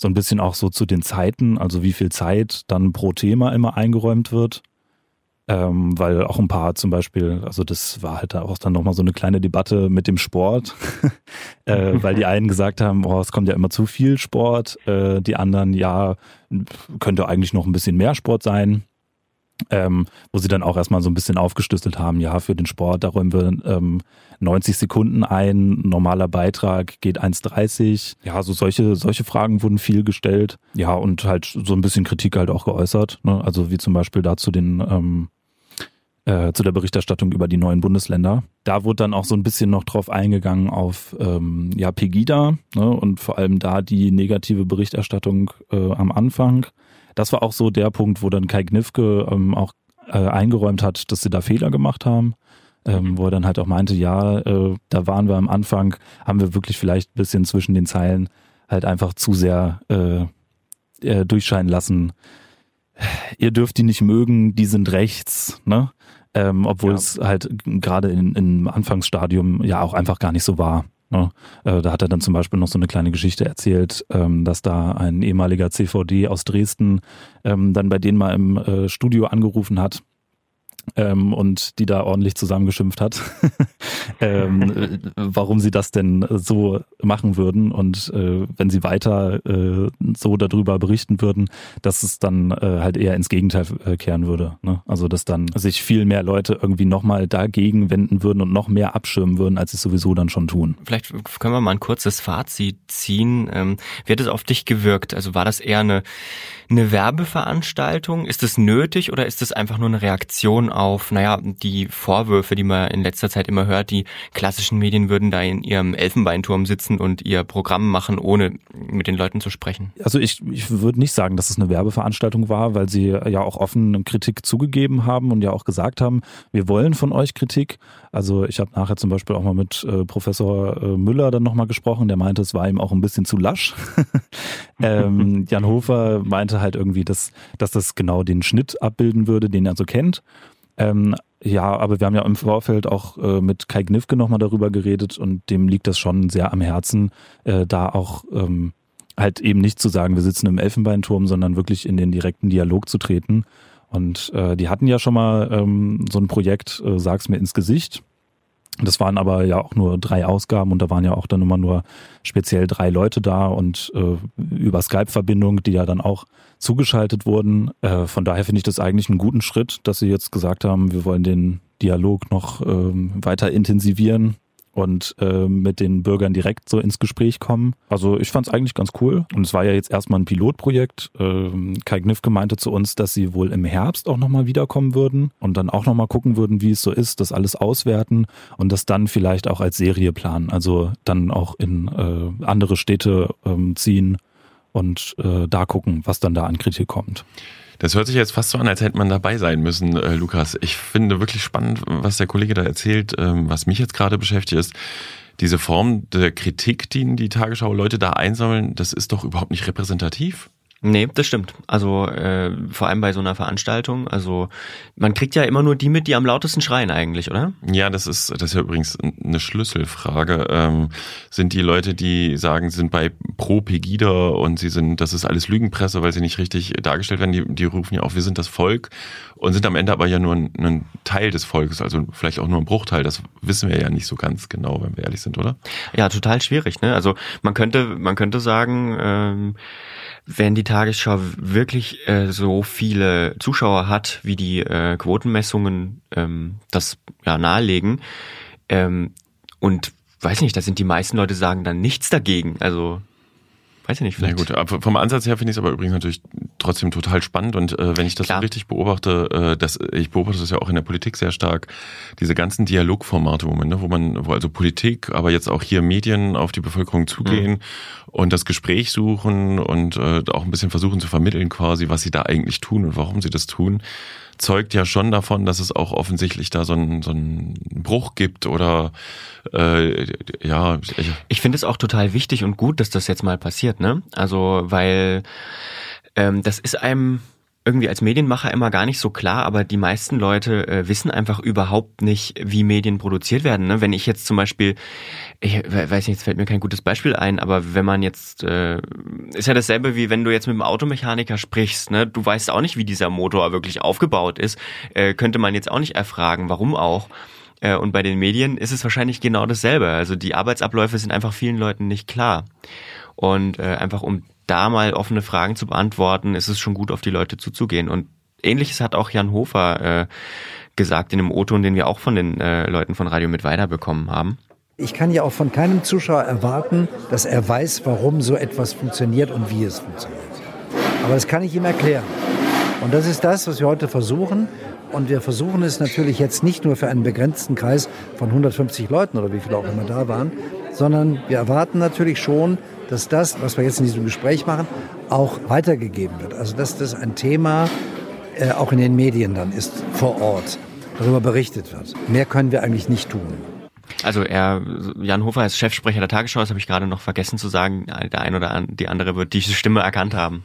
so ein bisschen auch so zu den Zeiten, also wie viel Zeit dann pro Thema immer eingeräumt wird. Ähm, weil auch ein paar zum Beispiel, also das war halt auch dann nochmal so eine kleine Debatte mit dem Sport, äh, weil die einen gesagt haben, oh, es kommt ja immer zu viel Sport, äh, die anderen, ja, könnte eigentlich noch ein bisschen mehr Sport sein ähm, wo sie dann auch erstmal so ein bisschen aufgeschlüsselt haben, ja, für den Sport, da räumen wir ähm, 90 Sekunden ein, normaler Beitrag geht 1,30. Ja, so solche, solche Fragen wurden viel gestellt. Ja, und halt so ein bisschen Kritik halt auch geäußert. Ne? Also wie zum Beispiel dazu den ähm, äh, zu der Berichterstattung über die neuen Bundesländer. Da wurde dann auch so ein bisschen noch drauf eingegangen auf ähm, ja, Pegida ne? und vor allem da die negative Berichterstattung äh, am Anfang das war auch so der Punkt, wo dann Kai Gnifke ähm, auch äh, eingeräumt hat, dass sie da Fehler gemacht haben. Ähm, wo er dann halt auch meinte, ja, äh, da waren wir am Anfang, haben wir wirklich vielleicht ein bisschen zwischen den Zeilen halt einfach zu sehr äh, äh, durchscheinen lassen. Ihr dürft die nicht mögen, die sind rechts, ne? Ähm, obwohl ja. es halt gerade im Anfangsstadium ja auch einfach gar nicht so war. Ne? Äh, da hat er dann zum Beispiel noch so eine kleine Geschichte erzählt, ähm, dass da ein ehemaliger CVD aus Dresden ähm, dann bei denen mal im äh, Studio angerufen hat ähm, und die da ordentlich zusammengeschimpft hat, ähm, äh, warum sie das denn so machen würden und äh, wenn sie weiter äh, so darüber berichten würden, dass es dann äh, halt eher ins Gegenteil äh, kehren würde. Ne? Also dass dann sich viel mehr Leute irgendwie nochmal dagegen wenden würden und noch mehr abschirmen würden, als sie es sowieso dann schon tun. Vielleicht können wir mal ein kurzes Fazit ziehen. Ähm, wie hat es auf dich gewirkt? Also war das eher eine, eine Werbeveranstaltung? Ist es nötig oder ist es einfach nur eine Reaktion auf, naja, die Vorwürfe, die man in letzter Zeit immer hört, die klassischen Medien würden da in ihrem Elfenbeinturm sitzen und ihr Programm machen, ohne mit den Leuten zu sprechen? Also ich, ich würde nicht sagen, dass es eine Werbeveranstaltung war, weil sie ja auch offen Kritik zugegeben haben und ja auch gesagt haben, wir wollen von euch Kritik. Also ich habe nachher zum Beispiel auch mal mit äh, Professor äh, Müller dann nochmal gesprochen, der meinte, es war ihm auch ein bisschen zu lasch. ähm, Jan Hofer meinte halt irgendwie, dass, dass das genau den Schnitt abbilden würde, den er so kennt. Ähm, ja, aber wir haben ja im Vorfeld auch äh, mit Kai Gnifke nochmal darüber geredet und dem liegt das schon sehr am Herzen, äh, da auch ähm, halt eben nicht zu sagen, wir sitzen im Elfenbeinturm, sondern wirklich in den direkten Dialog zu treten. Und äh, die hatten ja schon mal ähm, so ein Projekt, äh, sag's mir ins Gesicht. Das waren aber ja auch nur drei Ausgaben und da waren ja auch dann immer nur speziell drei Leute da und äh, über Skype-Verbindung, die ja dann auch zugeschaltet wurden. Äh, von daher finde ich das eigentlich einen guten Schritt, dass sie jetzt gesagt haben, wir wollen den Dialog noch ähm, weiter intensivieren und äh, mit den Bürgern direkt so ins Gespräch kommen. Also ich fand es eigentlich ganz cool. Und es war ja jetzt erstmal ein Pilotprojekt. Ähm, Kai Gnifke meinte zu uns, dass sie wohl im Herbst auch nochmal wiederkommen würden und dann auch nochmal gucken würden, wie es so ist, das alles auswerten und das dann vielleicht auch als Serie planen. Also dann auch in äh, andere Städte ähm, ziehen und äh, da gucken, was dann da an Kritik kommt. Das hört sich jetzt fast so an, als hätte man dabei sein müssen, äh, Lukas. Ich finde wirklich spannend, was der Kollege da erzählt. Ähm, was mich jetzt gerade beschäftigt ist, diese Form der Kritik, die die Tagesschau-Leute da einsammeln, das ist doch überhaupt nicht repräsentativ. Nee, das stimmt. Also äh, vor allem bei so einer Veranstaltung. Also man kriegt ja immer nur die mit, die am lautesten schreien eigentlich, oder? Ja, das ist das ist ja übrigens eine Schlüsselfrage. Ähm, sind die Leute, die sagen, sie sind bei pro Pegida und sie sind, das ist alles Lügenpresse, weil sie nicht richtig dargestellt werden, die, die rufen ja auch, wir sind das Volk und sind am Ende aber ja nur ein, ein Teil des Volkes, also vielleicht auch nur ein Bruchteil. Das wissen wir ja nicht so ganz genau, wenn wir ehrlich sind, oder? Ja, total schwierig. Ne? Also man könnte man könnte sagen. Ähm, wenn die Tagesschau wirklich äh, so viele Zuschauer hat, wie die äh, Quotenmessungen ähm, das ja nahelegen, ähm, und weiß nicht, da sind die meisten Leute sagen dann nichts dagegen. Also weiß ich nicht. Vielleicht. Na gut, vom Ansatz her finde ich es aber übrigens natürlich trotzdem total spannend und äh, wenn ich das so richtig beobachte, äh, das, ich beobachte das ja auch in der Politik sehr stark, diese ganzen Dialogformate, wo man, ne, wo man, wo also Politik, aber jetzt auch hier Medien auf die Bevölkerung zugehen mhm. und das Gespräch suchen und äh, auch ein bisschen versuchen zu vermitteln quasi, was sie da eigentlich tun und warum sie das tun zeugt ja schon davon, dass es auch offensichtlich da so einen, so einen Bruch gibt oder äh, ja. Ich, finde es auch total wichtig und gut, dass das jetzt mal passiert, ne? Also weil ähm, das ist einem irgendwie als Medienmacher immer gar nicht so klar, aber die meisten Leute äh, wissen einfach überhaupt nicht, wie Medien produziert werden. Ne? Wenn ich jetzt zum Beispiel, ich weiß nicht, jetzt fällt mir kein gutes Beispiel ein, aber wenn man jetzt, äh, ist ja dasselbe wie wenn du jetzt mit einem Automechaniker sprichst, ne? du weißt auch nicht, wie dieser Motor wirklich aufgebaut ist, äh, könnte man jetzt auch nicht erfragen, warum auch. Äh, und bei den Medien ist es wahrscheinlich genau dasselbe. Also die Arbeitsabläufe sind einfach vielen Leuten nicht klar. Und äh, einfach um da mal offene Fragen zu beantworten, ist es schon gut, auf die Leute zuzugehen. Und ähnliches hat auch Jan Hofer äh, gesagt in einem O-Ton, den wir auch von den äh, Leuten von Radio mit weiter bekommen haben. Ich kann ja auch von keinem Zuschauer erwarten, dass er weiß, warum so etwas funktioniert und wie es funktioniert. Aber das kann ich ihm erklären. Und das ist das, was wir heute versuchen. Und wir versuchen es natürlich jetzt nicht nur für einen begrenzten Kreis von 150 Leuten oder wie viele auch immer da waren, sondern wir erwarten natürlich schon, dass das, was wir jetzt in diesem Gespräch machen, auch weitergegeben wird. Also dass das ein Thema äh, auch in den Medien dann ist, vor Ort, darüber berichtet wird. Mehr können wir eigentlich nicht tun. Also er, Jan Hofer ist Chefsprecher der Tagesschau, das habe ich gerade noch vergessen zu sagen. Der ein oder die andere wird diese Stimme erkannt haben.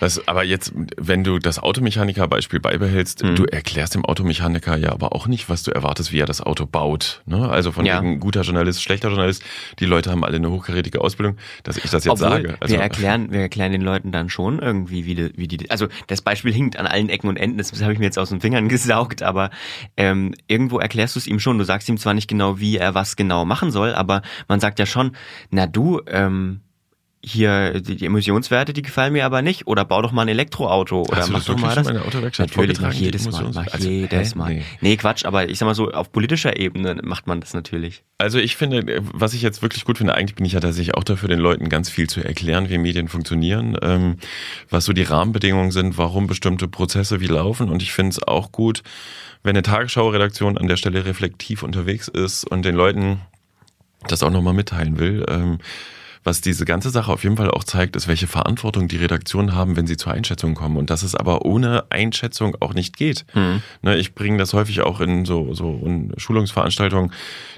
Das, aber jetzt, wenn du das Automechaniker-Beispiel beibehältst, mhm. du erklärst dem Automechaniker ja aber auch nicht, was du erwartest, wie er das Auto baut. Ne? Also von ja. wegen guter Journalist, schlechter Journalist, die Leute haben alle eine hochkarätige Ausbildung, dass ich das jetzt Obwohl, sage. Also, wir erklären, wir erklären den Leuten dann schon irgendwie, wie die, wie die, also das Beispiel hinkt an allen Ecken und Enden, das habe ich mir jetzt aus den Fingern gesaugt, aber ähm, irgendwo erklärst du es ihm schon. Du sagst ihm zwar nicht genau, wie er was genau machen soll, aber man sagt ja schon, na du, ähm, hier die, die Emissionswerte, die gefallen mir aber nicht. Oder bau doch mal ein Elektroauto oder Hast mach doch mal das. Natürlich mach jedes Mal, mach also, jedes Mal. Nee. nee, Quatsch, aber ich sag mal so, auf politischer Ebene macht man das natürlich. Also ich finde, was ich jetzt wirklich gut finde, eigentlich bin ich ja tatsächlich auch dafür, den Leuten ganz viel zu erklären, wie Medien funktionieren, ähm, was so die Rahmenbedingungen sind, warum bestimmte Prozesse wie laufen. Und ich finde es auch gut, wenn eine Tagesschau-Redaktion an der Stelle reflektiv unterwegs ist und den Leuten das auch nochmal mitteilen will. Ähm, Was diese ganze Sache auf jeden Fall auch zeigt, ist, welche Verantwortung die Redaktionen haben, wenn sie zur Einschätzung kommen. Und dass es aber ohne Einschätzung auch nicht geht. Mhm. Ne, ich bringe das häufig auch in so, so in Schulungsveranstaltungen.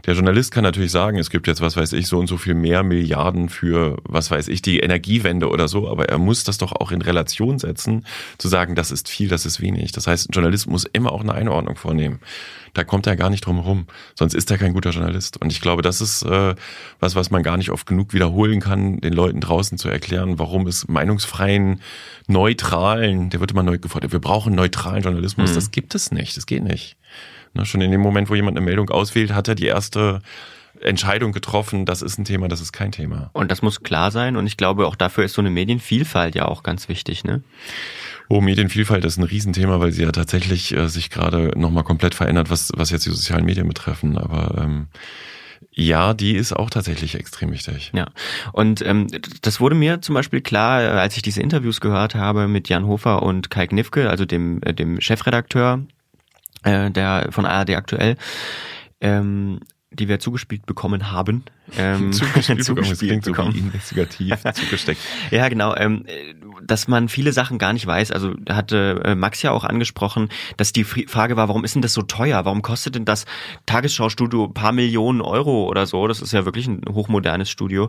Der Journalist kann natürlich sagen, es gibt jetzt, was weiß ich, so und so viel mehr Milliarden für, was weiß ich, die Energiewende oder so. Aber er muss das doch auch in Relation setzen, zu sagen, das ist viel, das ist wenig. Das heißt, ein Journalist muss immer auch eine Einordnung vornehmen da kommt er gar nicht drum herum. Sonst ist er kein guter Journalist. Und ich glaube, das ist äh, was, was man gar nicht oft genug wiederholen kann, den Leuten draußen zu erklären, warum es meinungsfreien, neutralen, der wird immer neu gefordert, wir brauchen neutralen Journalismus. Mhm. Das gibt es nicht, das geht nicht. Na, schon in dem Moment, wo jemand eine Meldung auswählt, hat er die erste Entscheidung getroffen, das ist ein Thema, das ist kein Thema. Und das muss klar sein und ich glaube, auch dafür ist so eine Medienvielfalt ja auch ganz wichtig, ne? Oh, Medienvielfalt ist ein Riesenthema, weil sie ja tatsächlich äh, sich gerade nochmal komplett verändert, was, was jetzt die sozialen Medien betreffen. Aber ähm, ja, die ist auch tatsächlich extrem wichtig. Ja, und ähm, das wurde mir zum Beispiel klar, äh, als ich diese Interviews gehört habe mit Jan Hofer und Kai Knifke, also dem, äh, dem Chefredakteur äh, der von ARD aktuell. Ähm, die wir zugespielt bekommen haben. Ähm, zugespielt, zugespielt bekommen. So investigativ zugesteckt. Ja, genau. Ähm, dass man viele Sachen gar nicht weiß. Also hatte äh, Max ja auch angesprochen, dass die Frage war, warum ist denn das so teuer? Warum kostet denn das Tagesschau-Studio paar Millionen Euro oder so? Das ist ja wirklich ein hochmodernes Studio.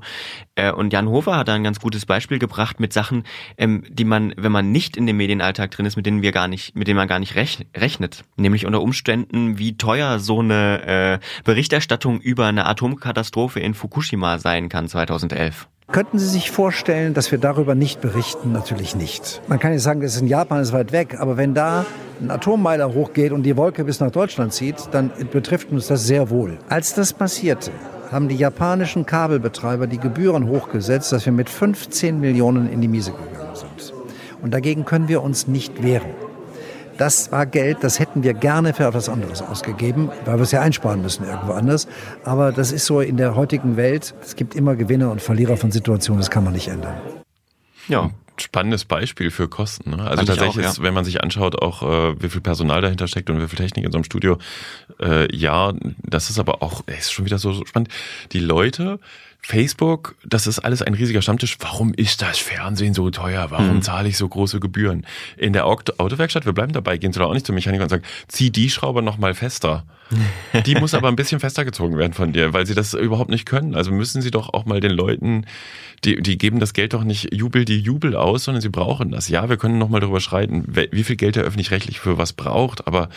Äh, und Jan Hofer hat da ein ganz gutes Beispiel gebracht mit Sachen, ähm, die man, wenn man nicht in dem Medienalltag drin ist, mit denen wir gar nicht, mit denen man gar nicht rechnet. Nämlich unter Umständen, wie teuer so eine äh, Berichterstattung über eine Atomkatastrophe in Fukushima sein kann 2011. Könnten Sie sich vorstellen, dass wir darüber nicht berichten? Natürlich nicht. Man kann jetzt sagen, das ist in Japan, ist weit weg, aber wenn da ein Atommeiler hochgeht und die Wolke bis nach Deutschland zieht, dann betrifft uns das sehr wohl. Als das passierte, haben die japanischen Kabelbetreiber die Gebühren hochgesetzt, dass wir mit 15 Millionen in die Miese gegangen sind. Und dagegen können wir uns nicht wehren. Das war Geld, das hätten wir gerne für etwas anderes ausgegeben, weil wir es ja einsparen müssen irgendwo anders. Aber das ist so in der heutigen Welt. Es gibt immer Gewinner und Verlierer von Situationen, das kann man nicht ändern. Ja, spannendes Beispiel für Kosten. Ne? Also tatsächlich, auch, ja. ist, wenn man sich anschaut, auch äh, wie viel Personal dahinter steckt und wie viel Technik in so einem Studio, äh, ja, das ist aber auch, ey, ist schon wieder so, so spannend. Die Leute Facebook, das ist alles ein riesiger Stammtisch. Warum ist das Fernsehen so teuer? Warum hm. zahle ich so große Gebühren? In der Autowerkstatt, wir bleiben dabei, gehen sie da auch nicht zum Mechaniker und sagen, zieh die Schraube noch mal fester. Die muss aber ein bisschen fester gezogen werden von dir, weil sie das überhaupt nicht können. Also müssen sie doch auch mal den Leuten, die, die geben das Geld doch nicht Jubel die Jubel aus, sondern sie brauchen das. Ja, wir können noch mal darüber schreiten, wie viel Geld der öffentlich-rechtlich für was braucht, aber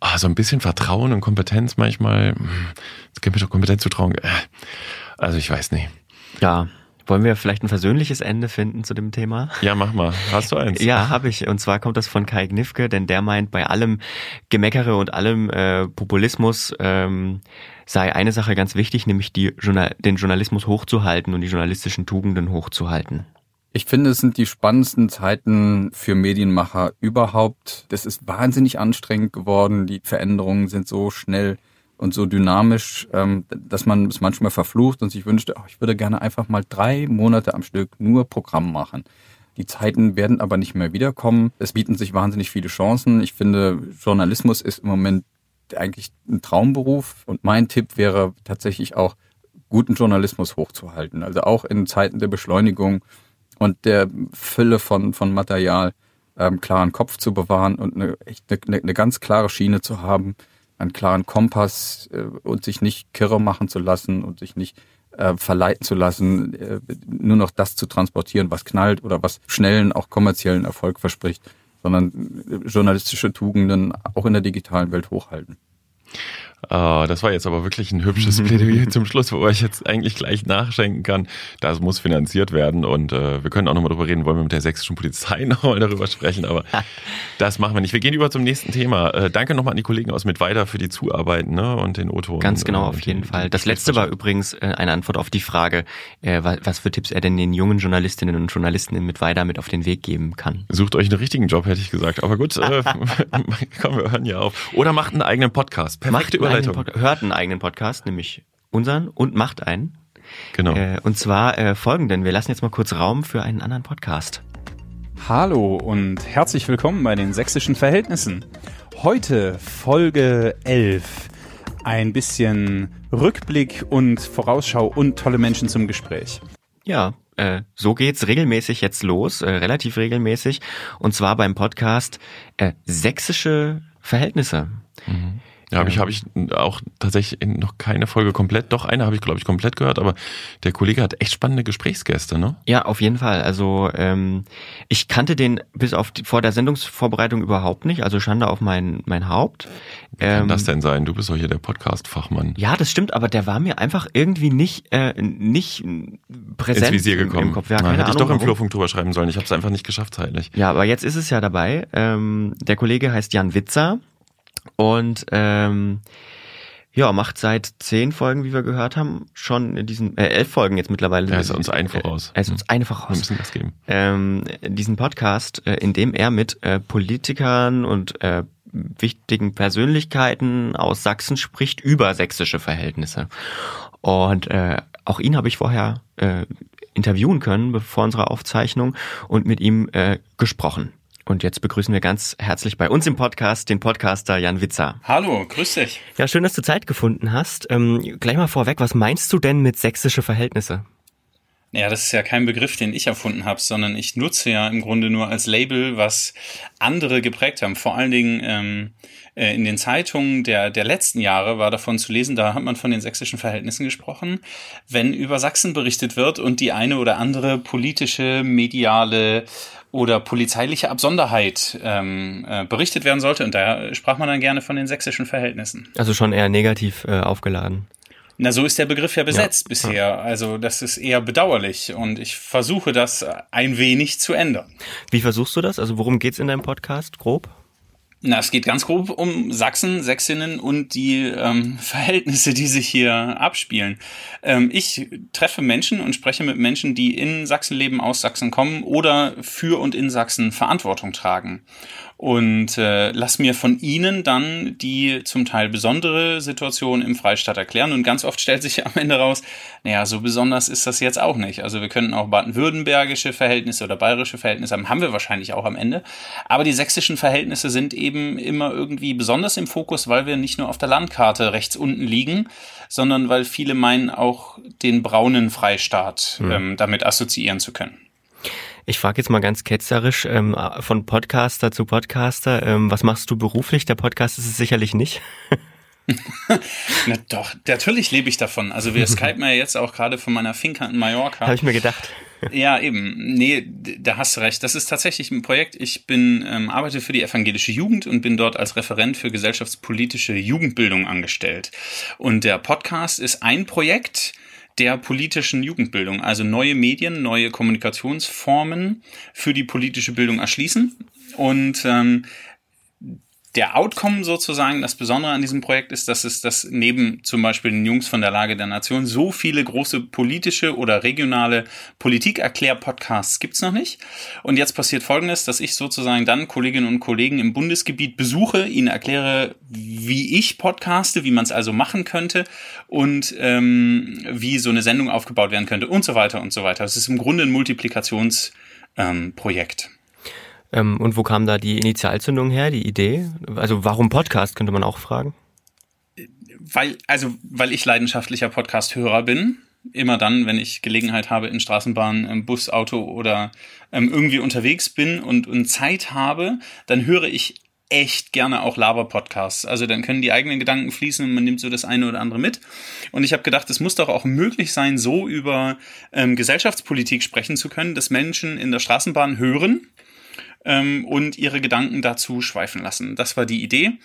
ah, so ein bisschen Vertrauen und Kompetenz manchmal, hm, das gibt mir doch Kompetenz zu trauen. Äh, also ich weiß nicht. Ja. Wollen wir vielleicht ein versöhnliches Ende finden zu dem Thema? Ja, mach mal. Hast du eins? Ja, habe ich. Und zwar kommt das von Kai Gnifke, denn der meint, bei allem Gemeckere und allem äh, Populismus ähm, sei eine Sache ganz wichtig, nämlich die Journal den Journalismus hochzuhalten und die journalistischen Tugenden hochzuhalten. Ich finde, es sind die spannendsten Zeiten für Medienmacher überhaupt. Das ist wahnsinnig anstrengend geworden. Die Veränderungen sind so schnell und so dynamisch, ähm, dass man es manchmal verflucht und sich wünschte, oh, ich würde gerne einfach mal drei Monate am Stück nur Programm machen. Die Zeiten werden aber nicht mehr wiederkommen. Es bieten sich wahnsinnig viele Chancen. Ich finde, Journalismus ist im Moment eigentlich ein Traumberuf und mein Tipp wäre tatsächlich auch, guten Journalismus hochzuhalten. Also auch in Zeiten der Beschleunigung und der Fülle von, von Material ähm, klaren Kopf zu bewahren und eine, echt eine, eine ganz klare Schiene zu haben, einen klaren Kompass äh, und sich nicht kirre machen zu lassen und sich nicht äh, verleiten zu lassen, äh, nur noch das zu transportieren, was knallt oder was schnellen, auch kommerziellen Erfolg verspricht, sondern äh, journalistische Tugenden auch in der digitalen Welt hochhalten. Ah, das war jetzt aber wirklich ein hübsches Plädoyer zum Schluss, wo ich jetzt eigentlich gleich nachschenken kann. Das muss finanziert werden und äh, wir können auch nochmal drüber reden, wollen wir mit der sächsischen Polizei nochmal darüber sprechen, aber das machen wir nicht. Wir gehen über zum nächsten Thema. Äh, danke nochmal an die Kollegen aus Mittweida für die Zuarbeit ne, und den O-Ton. Ganz genau, auf jeden die, Fall. Das letzte war übrigens eine Antwort auf die Frage, äh, was für Tipps er denn den jungen Journalistinnen und Journalisten in Mittweida mit auf den Weg geben kann. Sucht euch einen richtigen Job, hätte ich gesagt. Aber gut, äh, komm, wir hören ja auf. Oder macht einen eigenen Podcast. Perfekte Überleitung. Einen hört einen eigenen Podcast, nämlich unseren und macht einen. Genau. Äh, und zwar äh, folgenden. Wir lassen jetzt mal kurz Raum für einen anderen Podcast. Hallo und herzlich willkommen bei den sächsischen Verhältnissen. Heute Folge 11. Ein bisschen Rückblick und Vorausschau und tolle Menschen zum Gespräch. Ja, äh, so geht's regelmäßig jetzt los, äh, relativ regelmäßig. Und zwar beim Podcast äh, Sächsische Verhältnisse. Mhm. Ja, habe ich, hab ich auch tatsächlich noch keine Folge komplett. Doch, eine habe ich, glaube ich, komplett gehört, aber der Kollege hat echt spannende Gesprächsgäste, ne? Ja, auf jeden Fall. Also ähm, ich kannte den bis auf die, vor der Sendungsvorbereitung überhaupt nicht, also Schande auf mein, mein Haupt. Wie kann ähm, das denn sein? Du bist doch hier der Podcast-Fachmann. Ja, das stimmt, aber der war mir einfach irgendwie nicht, äh, nicht präsent Ins Visier gekommen. im Kopf. Ja, Na, hätte ich doch Ahnung, im Flurfunk drüber schreiben sollen. Ich habe es einfach nicht geschafft zeitlich. Ja, aber jetzt ist es ja dabei. Ähm, der Kollege heißt Jan Witzer und ähm, ja, macht seit zehn Folgen, wie wir gehört haben, schon in diesen äh, elf Folgen jetzt mittlerweile. Er ist uns ein voraus. Er ist uns eine voraus. Wir müssen das geben. Ähm, diesen Podcast, äh, in dem er mit äh, Politikern und äh, wichtigen Persönlichkeiten aus Sachsen spricht über sächsische Verhältnisse. Und äh, auch ihn habe ich vorher äh, interviewen können bevor unserer Aufzeichnung und mit ihm äh, gesprochen. Und jetzt begrüßen wir ganz herzlich bei uns im Podcast den Podcaster Jan Witzer. Hallo, grüß dich. Ja, schön, dass du Zeit gefunden hast. Ähm, gleich mal vorweg, was meinst du denn mit sächsische Verhältnisse? Ja, das ist ja kein Begriff, den ich erfunden habe, sondern ich nutze ja im Grunde nur als Label, was andere geprägt haben. Vor allen Dingen ähm, äh, in den Zeitungen der, der letzten Jahre war davon zu lesen, da hat man von den sächsischen Verhältnissen gesprochen, wenn über Sachsen berichtet wird und die eine oder andere politische, mediale oder polizeiliche Absonderheit ähm, äh, berichtet werden sollte. Und da sprach man dann gerne von den sächsischen Verhältnissen. Also schon eher negativ äh, aufgeladen. Na, so ist der Begriff ja besetzt ja. bisher. Also das ist eher bedauerlich und ich versuche das ein wenig zu ändern. Wie versuchst du das? Also worum geht's in deinem Podcast grob? Na, es geht ganz grob um Sachsen, Sächsinnen und die ähm, Verhältnisse, die sich hier abspielen. Ähm, ich treffe Menschen und spreche mit Menschen, die in Sachsen leben, aus Sachsen kommen oder für und in Sachsen Verantwortung tragen und äh, lass mir von ihnen dann die zum Teil besondere Situation im Freistaat erklären. Und ganz oft stellt sich am Ende raus, naja, so besonders ist das jetzt auch nicht. Also wir könnten auch baden-württembergische Verhältnisse oder bayerische Verhältnisse haben, haben wir wahrscheinlich auch am Ende. Aber die sächsischen Verhältnisse sind eben immer irgendwie besonders im Fokus, weil wir nicht nur auf der Landkarte rechts unten liegen, sondern weil viele meinen, auch den braunen Freistaat mhm. ähm, damit assoziieren zu können. Ich frage jetzt mal ganz ketzerisch ähm, von Podcaster zu Podcaster. Ähm, was machst du beruflich? Der Podcast ist es sicherlich nicht. Na doch, natürlich lebe ich davon. Also wir skypen ja jetzt auch gerade von meiner Finca in Mallorca. Habe ich mir gedacht. Ja, eben. Nee, da hast du recht. Das ist tatsächlich ein Projekt. Ich bin ähm, arbeite für die evangelische Jugend und bin dort als Referent für gesellschaftspolitische Jugendbildung angestellt. Und der Podcast ist ein Projekt, der politischen Jugendbildung, also neue Medien, neue Kommunikationsformen für die politische Bildung erschließen. Und ähm, der Outcome sozusagen, das Besondere an diesem Projekt ist, dass es das neben zum Beispiel den Jungs von der Lage der Nation so viele große politische oder regionale Politikerklär-Podcasts gibt's noch nicht. Und jetzt passiert Folgendes, dass ich sozusagen dann Kolleginnen und Kollegen im Bundesgebiet besuche, ihnen erkläre, wie ich podcaste, wie man es also machen könnte und ähm, wie so eine Sendung aufgebaut werden könnte und so weiter und so weiter. Es ist im Grunde ein Multiplikationsprojekt. Ähm, ähm, und wo kam da die Initialzündung her, die Idee? Also warum Podcast, könnte man auch fragen? Weil, also, weil ich leidenschaftlicher Podcast-Hörer bin. Immer dann, wenn ich Gelegenheit habe, in Straßenbahn, Bus, Auto oder ähm, irgendwie unterwegs bin und, und Zeit habe, dann höre ich echt gerne auch Laber-Podcasts. Also dann können die eigenen Gedanken fließen und man nimmt so das eine oder andere mit. Und ich habe gedacht, es muss doch auch möglich sein, so über ähm, Gesellschaftspolitik sprechen zu können, dass Menschen in der Straßenbahn hören ähm, und ihre Gedanken dazu schweifen lassen. Das war die Idee.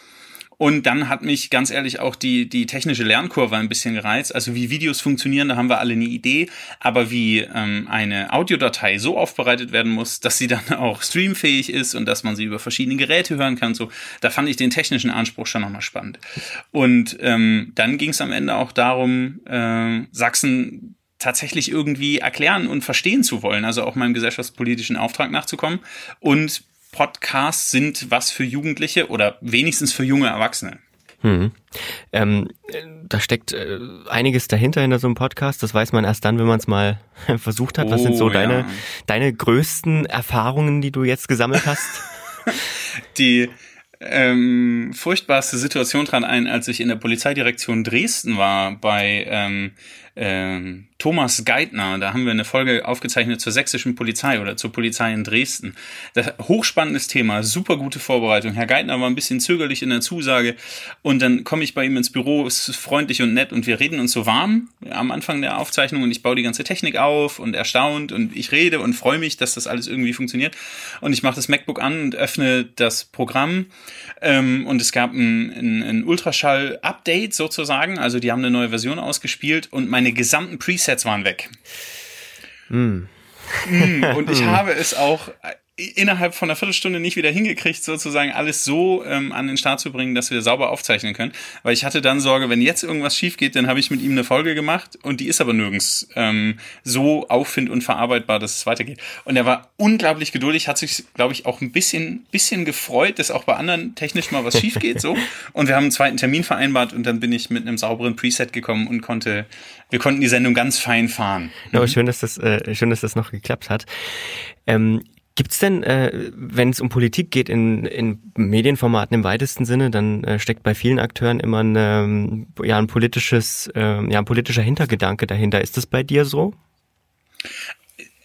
Und dann hat mich ganz ehrlich auch die, die technische Lernkurve ein bisschen gereizt. Also wie Videos funktionieren, da haben wir alle eine Idee. Aber wie ähm, eine Audiodatei so aufbereitet werden muss, dass sie dann auch streamfähig ist und dass man sie über verschiedene Geräte hören kann, so, da fand ich den technischen Anspruch schon nochmal spannend. Und ähm, dann ging es am Ende auch darum, äh, Sachsen tatsächlich irgendwie erklären und verstehen zu wollen, also auch meinem gesellschaftspolitischen Auftrag nachzukommen. Und Podcasts sind was für Jugendliche oder wenigstens für junge Erwachsene. Hm. Ähm, da steckt äh, einiges dahinter hinter so einem Podcast. Das weiß man erst dann, wenn man es mal versucht hat. Was sind so oh, deine, ja. deine größten Erfahrungen, die du jetzt gesammelt hast? die ähm, furchtbarste Situation trat ein, als ich in der Polizeidirektion Dresden war bei ähm, ähm, Thomas Geithner, da haben wir eine Folge aufgezeichnet zur sächsischen Polizei oder zur Polizei in Dresden. Das, hochspannendes Thema, super gute Vorbereitung. Herr Geithner war ein bisschen zögerlich in der Zusage und dann komme ich bei ihm ins Büro, ist freundlich und nett und wir reden uns so warm am Anfang der Aufzeichnung und ich baue die ganze Technik auf und erstaunt und ich rede und freue mich, dass das alles irgendwie funktioniert und ich mache das MacBook an und öffne das Programm ähm, und es gab ein, ein, ein Ultraschall-Update sozusagen, also die haben eine neue Version ausgespielt und meine gesamten Presets waren weg. Mm. Mm, und ich habe es auch innerhalb von einer Viertelstunde nicht wieder hingekriegt, sozusagen alles so ähm, an den Start zu bringen, dass wir sauber aufzeichnen können. Weil ich hatte dann Sorge, wenn jetzt irgendwas schief geht, dann habe ich mit ihm eine Folge gemacht und die ist aber nirgends ähm, so auffind- und verarbeitbar, dass es weitergeht. Und er war unglaublich geduldig, hat sich, glaube ich, auch ein bisschen, bisschen gefreut, dass auch bei anderen technisch mal was schief geht. So. Und wir haben einen zweiten Termin vereinbart und dann bin ich mit einem sauberen Preset gekommen und konnte, wir konnten die Sendung ganz fein fahren. Ja, schön, dass das, äh, schön, dass das noch geklappt hat. Ähm, Gibt es denn, äh, wenn es um Politik geht, in, in Medienformaten im weitesten Sinne, dann äh, steckt bei vielen Akteuren immer ein, ähm, ja, ein politisches, äh, ja, ein politischer Hintergedanke dahinter. Ist das bei dir so?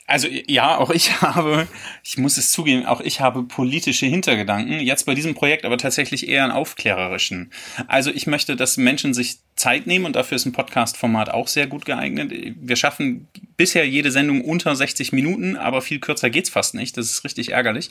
Also ja, auch ich habe, ich muss es zugeben, auch ich habe politische Hintergedanken. Jetzt bei diesem Projekt aber tatsächlich eher einen aufklärerischen. Also ich möchte, dass Menschen sich Zeit nehmen und dafür ist ein Podcast-Format auch sehr gut geeignet. Wir schaffen bisher jede Sendung unter 60 Minuten, aber viel kürzer geht's fast nicht. Das ist richtig ärgerlich.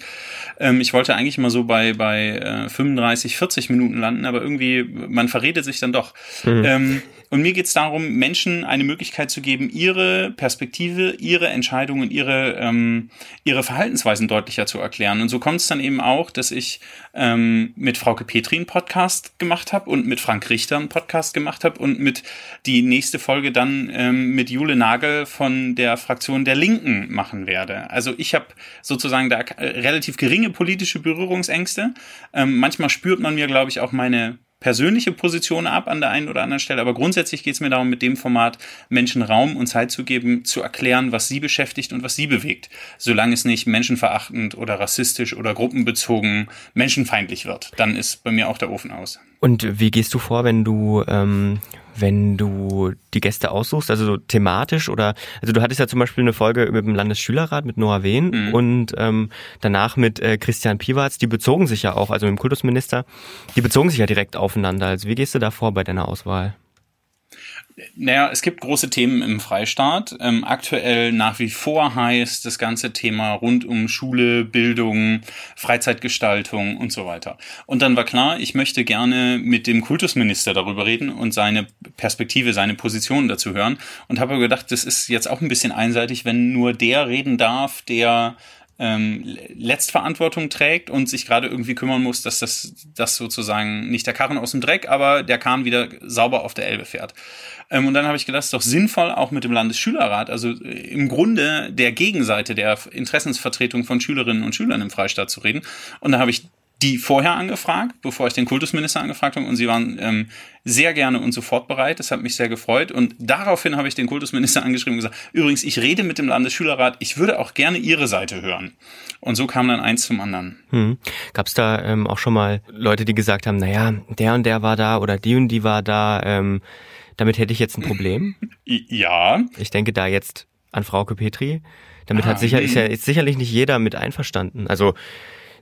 Ähm, ich wollte eigentlich mal so bei, bei äh, 35, 40 Minuten landen, aber irgendwie, man verredet sich dann doch. Mhm. Ähm, und mir geht es darum, Menschen eine Möglichkeit zu geben, ihre Perspektive, ihre Entscheidungen, ihre, ähm, ihre Verhaltensweisen deutlicher zu erklären. Und so kommt es dann eben auch, dass ich ähm, mit Frauke Petri einen Podcast gemacht habe und mit Frank Richter einen Podcast gemacht habe und mit die nächste Folge dann ähm, mit Jule Nagel von der Fraktion der Linken machen werde. Also ich habe sozusagen da relativ geringe politische Berührungsängste. Ähm, manchmal spürt man mir, glaube ich, auch meine persönliche Position ab an der einen oder anderen Stelle, aber grundsätzlich geht es mir darum, mit dem Format Menschen Raum und Zeit zu geben, zu erklären, was sie beschäftigt und was sie bewegt, solange es nicht menschenverachtend oder rassistisch oder gruppenbezogen menschenfeindlich wird. Dann ist bei mir auch der Ofen aus. Und wie gehst du vor, wenn du ähm, wenn du die Gäste aussuchst, also so thematisch oder, also du hattest ja zum Beispiel eine Folge mit dem Landesschülerrat mit Noah Wehn mhm. und ähm, danach mit äh, Christian Piwatz, die bezogen sich ja auch, also mit dem Kultusminister, die bezogen sich ja direkt aufeinander. Also wie gehst du da vor bei deiner Auswahl? Naja, es gibt große Themen im Freistaat. Ähm, aktuell nach wie vor heißt das ganze Thema rund um Schule, Bildung, Freizeitgestaltung und so weiter. Und dann war klar, ich möchte gerne mit dem Kultusminister darüber reden und seine Perspektive, seine Position dazu hören. Und habe gedacht, das ist jetzt auch ein bisschen einseitig, wenn nur der reden darf, der ähm, Letztverantwortung trägt und sich gerade irgendwie kümmern muss, dass das, das sozusagen nicht der Karren aus dem Dreck, aber der Kahn wieder sauber auf der Elbe fährt. Ähm, und dann habe ich gedacht, es ist doch sinnvoll, auch mit dem Landesschülerrat, also äh, im Grunde der Gegenseite der Interessensvertretung von Schülerinnen und Schülern im Freistaat zu reden. Und da habe ich die vorher angefragt, bevor ich den Kultusminister angefragt habe, und sie waren ähm, sehr gerne und sofort bereit. Das hat mich sehr gefreut. Und daraufhin habe ich den Kultusminister angeschrieben und gesagt, übrigens, ich rede mit dem Landesschülerrat, ich würde auch gerne Ihre Seite hören. Und so kam dann eins zum anderen. Hm. Gab es da ähm, auch schon mal Leute, die gesagt haben, naja, der und der war da oder die und die war da, ähm, damit hätte ich jetzt ein Problem? ja. Ich denke da jetzt an Frauke Petri. Damit ah, hat sicher, ist ja ist sicherlich nicht jeder mit einverstanden. Also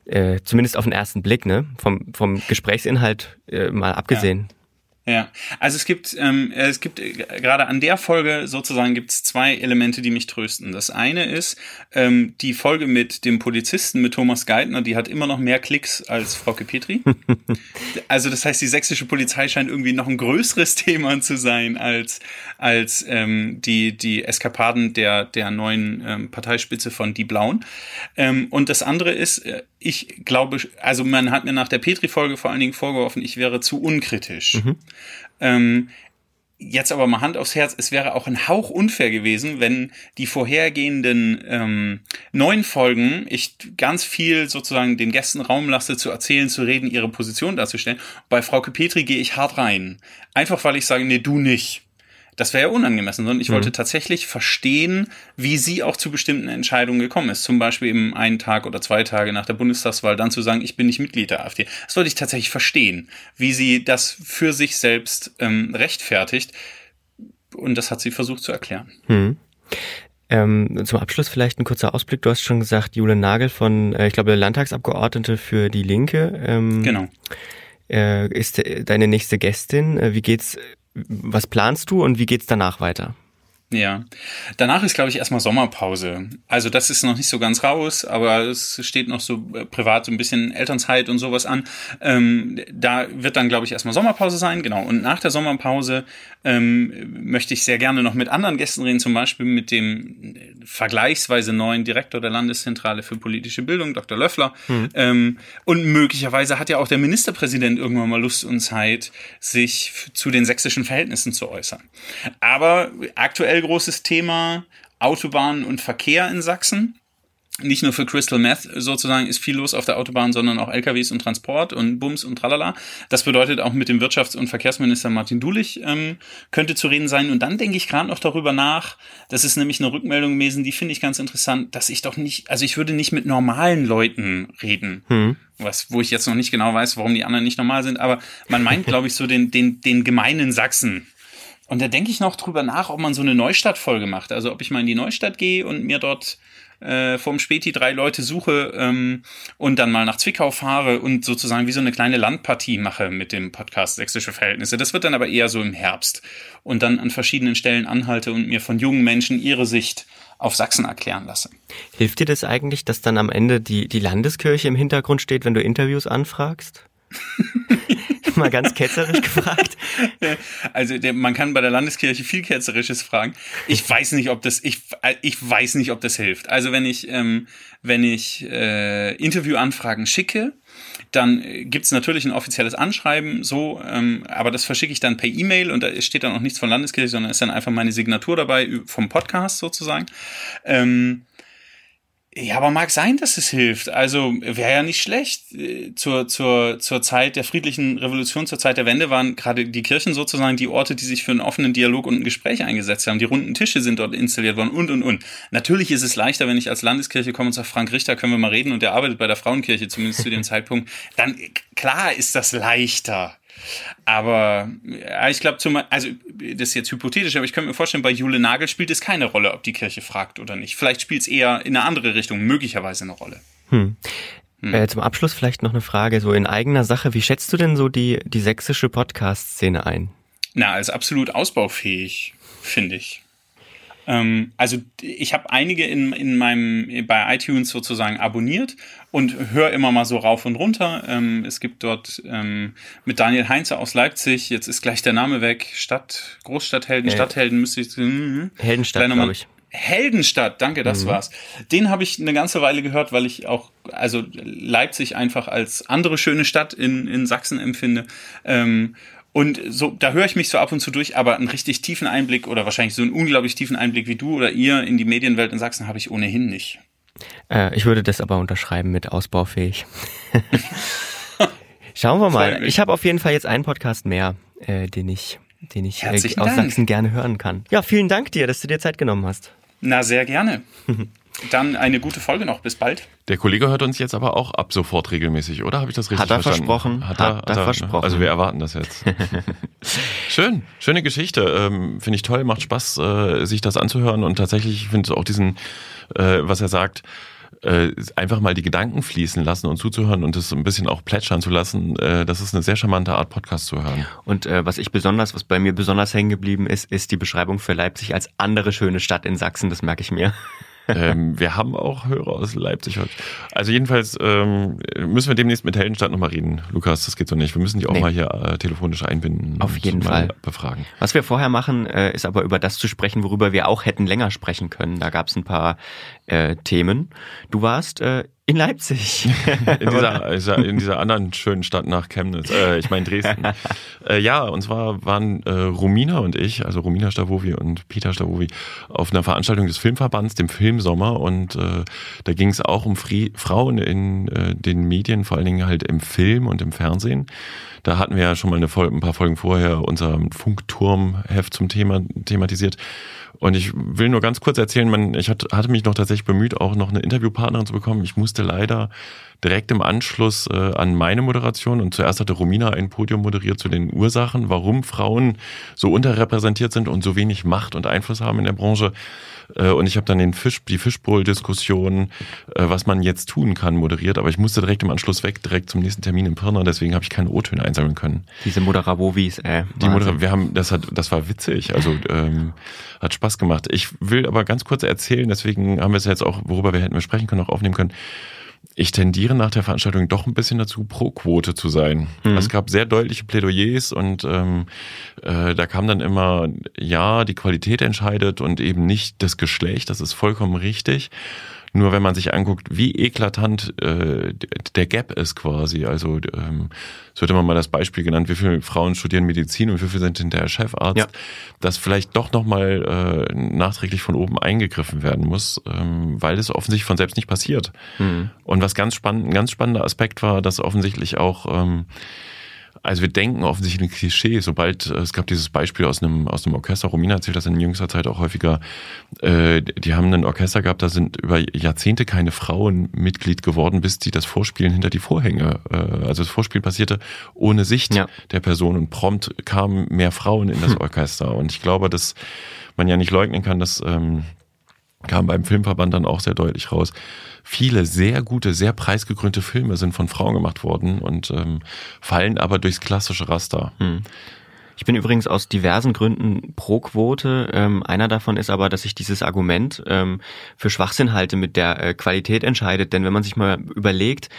äh, zumindest auf den ersten Blick, ne? Vom, vom Gesprächsinhalt äh, mal abgesehen. Ja. Ja, also es gibt, ähm, es gibt äh, gerade an der Folge sozusagen gibt es zwei Elemente, die mich trösten. Das eine ist ähm, die Folge mit dem Polizisten, mit Thomas Geithner, die hat immer noch mehr Klicks als Frauke Petri. also das heißt, die sächsische Polizei scheint irgendwie noch ein größeres Thema zu sein als, als ähm, die, die Eskapaden der, der neuen ähm, Parteispitze von Die Blauen. Ähm, und das andere ist, äh, ich glaube, also man hat mir nach der Petri-Folge vor allen Dingen vorgeworfen, ich wäre zu unkritisch. Mhm. Ähm, jetzt aber mal Hand aufs Herz, es wäre auch ein Hauch unfair gewesen, wenn die vorhergehenden ähm, neun Folgen ich ganz viel sozusagen den Gästen Raum lasse, zu erzählen, zu reden, ihre Position darzustellen. Bei Frauke Petri gehe ich hart rein. Einfach weil ich sage, nee, du nicht. Das wäre ja unangemessen, sondern ich mhm. wollte tatsächlich verstehen, wie sie auch zu bestimmten Entscheidungen gekommen ist. Zum Beispiel eben einen Tag oder zwei Tage nach der Bundestagswahl dann zu sagen, ich bin nicht Mitglied der AfD. Das wollte ich tatsächlich verstehen, wie sie das für sich selbst ähm, rechtfertigt und das hat sie versucht zu erklären. Hm. Ähm, zum Abschluss vielleicht ein kurzer Ausblick. Du hast schon gesagt, Jule Nagel von, äh, ich glaube, Landtagsabgeordnete für die Linke. Ähm, genau. Äh, ist deine nächste Gästin. Äh, wie geht's, was planst du und wie geht's danach weiter? Ja. Danach ist, glaube ich, erstmal Sommerpause. Also das ist noch nicht so ganz raus, aber es steht noch so äh, privat so ein bisschen Elternzeit und sowas an. Ähm, da wird dann, glaube ich, erstmal Sommerpause sein, genau. Und nach der Sommerpause ähm, möchte ich sehr gerne noch mit anderen Gästen reden, zum Beispiel mit dem vergleichsweise neuen Direktor der Landeszentrale für politische Bildung, Dr. Löffler. Mhm. Ähm, und möglicherweise hat ja auch der Ministerpräsident irgendwann mal Lust und Zeit, sich zu den sächsischen Verhältnissen zu äußern. Aber aktuell großes Thema Autobahnen und Verkehr in Sachsen. Nicht nur für Crystal Meth sozusagen ist viel los auf der Autobahn, sondern auch LKWs und Transport und Bums und tralala. Das bedeutet auch mit dem Wirtschafts- und Verkehrsminister Martin Dulich ähm, könnte zu reden sein. Und dann denke ich gerade noch darüber nach, das ist nämlich eine Rückmeldung gewesen, die finde ich ganz interessant, dass ich doch nicht, also ich würde nicht mit normalen Leuten reden. Hm. Was, wo ich jetzt noch nicht genau weiß, warum die anderen nicht normal sind, aber man meint, glaube ich, so den, den, den gemeinen Sachsen. Und da denke ich noch drüber nach, ob man so eine Neustadt-Folge macht. Also ob ich mal in die Neustadt gehe und mir dort äh, vom Späti drei Leute suche ähm, und dann mal nach Zwickau fahre und sozusagen wie so eine kleine Landpartie mache mit dem Podcast Sächsische Verhältnisse. Das wird dann aber eher so im Herbst und dann an verschiedenen Stellen anhalte und mir von jungen Menschen ihre Sicht auf Sachsen erklären lasse. Hilft dir das eigentlich, dass dann am Ende die, die Landeskirche im Hintergrund steht, wenn du Interviews anfragst? Mal ganz ketzerisch gefragt. Also der, man kann bei der Landeskirche viel ketzerisches fragen. Ich weiß nicht, ob das ich ich weiß nicht, ob das hilft. Also wenn ich ähm, wenn ich äh, Interviewanfragen schicke, dann gibt's natürlich ein offizielles Anschreiben, so, ähm, aber das verschicke ich dann per E-Mail und da steht dann auch nichts von Landeskirche, sondern ist dann einfach meine Signatur dabei vom Podcast sozusagen. Ähm, ja, aber mag sein, dass es hilft. Also wäre ja nicht schlecht. Äh, zur, zur, zur Zeit der friedlichen Revolution, zur Zeit der Wende waren gerade die Kirchen sozusagen die Orte, die sich für einen offenen Dialog und ein Gespräch eingesetzt haben. Die runden Tische sind dort installiert worden und, und, und. Natürlich ist es leichter, wenn ich als Landeskirche komme und sage, Frank Richter, können wir mal reden und der arbeitet bei der Frauenkirche, zumindest zu dem Zeitpunkt. Dann, klar ist das leichter. Aber ja, ich glaube, also das ist jetzt hypothetisch, aber ich könnte mir vorstellen, bei Jule Nagel spielt es keine Rolle, ob die Kirche fragt oder nicht. Vielleicht spielt es eher in eine andere Richtung möglicherweise eine Rolle. Hm. Hm. Äh, zum Abschluss vielleicht noch eine Frage, so in eigener Sache. Wie schätzt du denn so die, die sächsische Podcast-Szene ein? Na, als absolut ausbaufähig, finde ich. Ähm, also ich habe einige in, in meinem bei iTunes sozusagen abonniert und höre immer mal so rauf und runter. Ähm, es gibt dort ähm, mit Daniel Heinze aus Leipzig, jetzt ist gleich der Name weg, Stadt, Großstadthelden, äh, Stadthelden müsste ich. Hm, Heldenstadt, glaube ich. Heldenstadt, danke, das mhm. war's. Den habe ich eine ganze Weile gehört, weil ich auch, also Leipzig einfach als andere schöne Stadt in, in Sachsen empfinde. Ähm, und so, da höre ich mich so ab und zu durch, aber einen richtig tiefen Einblick oder wahrscheinlich so einen unglaublich tiefen Einblick wie du oder ihr in die Medienwelt in Sachsen habe ich ohnehin nicht. Äh, ich würde das aber unterschreiben mit ausbaufähig. Schauen wir mal. Ich habe auf jeden Fall jetzt einen Podcast mehr, äh, den ich, den ich äh, aus Dank. Sachsen gerne hören kann. Ja, vielen Dank dir, dass du dir Zeit genommen hast. Na, sehr gerne. Dann eine gute Folge noch. Bis bald. Der Kollege hört uns jetzt aber auch ab sofort regelmäßig, oder? Habe ich das richtig hat er verstanden? Versprochen. Hat er, hat, hat er, versprochen. Also wir erwarten das jetzt. Schön, schöne Geschichte. Ähm, finde ich toll, macht Spaß, äh, sich das anzuhören und tatsächlich finde ich auch diesen, äh, was er sagt, äh, einfach mal die Gedanken fließen lassen und zuzuhören und es ein bisschen auch plätschern zu lassen. Äh, das ist eine sehr charmante Art, Podcast zu hören. Und äh, was ich besonders, was bei mir besonders hängen geblieben ist, ist die Beschreibung für Leipzig als andere schöne Stadt in Sachsen. Das merke ich mir ähm, wir haben auch Hörer aus Leipzig heute. Also jedenfalls ähm, müssen wir demnächst mit Heldenstadt nochmal reden. Lukas, das geht so nicht. Wir müssen die auch nee. mal hier äh, telefonisch einbinden. Auf jeden Fall. Befragen. Was wir vorher machen, äh, ist aber über das zu sprechen, worüber wir auch hätten länger sprechen können. Da gab es ein paar äh, Themen. Du warst äh, in Leipzig. in, dieser, in dieser anderen schönen Stadt nach Chemnitz. Äh, ich meine Dresden. äh, ja, und zwar waren äh, Romina und ich, also Romina Stavovi und Peter Stavovi, auf einer Veranstaltung des Filmverbands, dem Filmsommer. Und äh, da ging es auch um Fri Frauen in äh, den Medien, vor allen Dingen halt im Film und im Fernsehen. Da hatten wir ja schon mal ein paar Folgen vorher unser Funkturmheft zum Thema thematisiert. Und ich will nur ganz kurz erzählen, man, ich hatte mich noch tatsächlich bemüht, auch noch eine Interviewpartnerin zu bekommen. Ich muss musste leider direkt im Anschluss äh, an meine Moderation und zuerst hatte Romina ein Podium moderiert zu den Ursachen, warum Frauen so unterrepräsentiert sind und so wenig Macht und Einfluss haben in der Branche. Äh, und ich habe dann den Fisch, die Fischbowl-Diskussion, äh, was man jetzt tun kann, moderiert. Aber ich musste direkt im Anschluss weg, direkt zum nächsten Termin in Pirna. Deswegen habe ich keine O-Töne einsammeln können. Diese Moderabovis, äh. Die Modera wir haben, das hat, das war witzig. Also ähm, hat Spaß gemacht. Ich will aber ganz kurz erzählen. Deswegen haben wir es jetzt auch, worüber wir hätten sprechen können, auch aufnehmen können ich tendiere nach der Veranstaltung doch ein bisschen dazu, pro Quote zu sein. Mhm. Es gab sehr deutliche Plädoyers und ähm, äh, da kam dann immer, ja, die Qualität entscheidet und eben nicht das Geschlecht, das ist vollkommen richtig. Nur wenn man sich anguckt, wie eklatant äh, der Gap ist quasi, also ähm, so hätte man mal das Beispiel genannt, wie viele Frauen studieren Medizin und wie viele sind hinterher Chefarzt, ja. dass vielleicht doch nochmal äh, nachträglich von oben eingegriffen werden muss, ähm, weil es offensichtlich von selbst nicht passiert. Mhm. Und was ganz spannend, ein ganz spannender Aspekt war, dass offensichtlich auch ähm, also wir denken offensichtlich in Klischee, sobald, äh, es gab dieses Beispiel aus einem, aus einem Orchester, Romina erzählt das in jüngster Zeit auch häufiger, äh, die haben ein Orchester gehabt, da sind über Jahrzehnte keine Frauen Mitglied geworden, bis die das Vorspielen hinter die Vorhänge, äh, also das Vorspiel passierte ohne Sicht ja. der Person und prompt kamen mehr Frauen in das hm. Orchester. Und ich glaube, dass man ja nicht leugnen kann, dass ähm, kam beim Filmverband dann auch sehr deutlich raus. Viele sehr gute, sehr preisgekrönte Filme sind von Frauen gemacht worden und ähm, fallen aber durchs klassische Raster. Hm. Ich bin übrigens aus diversen Gründen pro Quote. Ähm, einer davon ist aber, dass ich dieses Argument ähm, für Schwachsinn halte, mit der äh, Qualität entscheidet. Denn wenn man sich mal überlegt,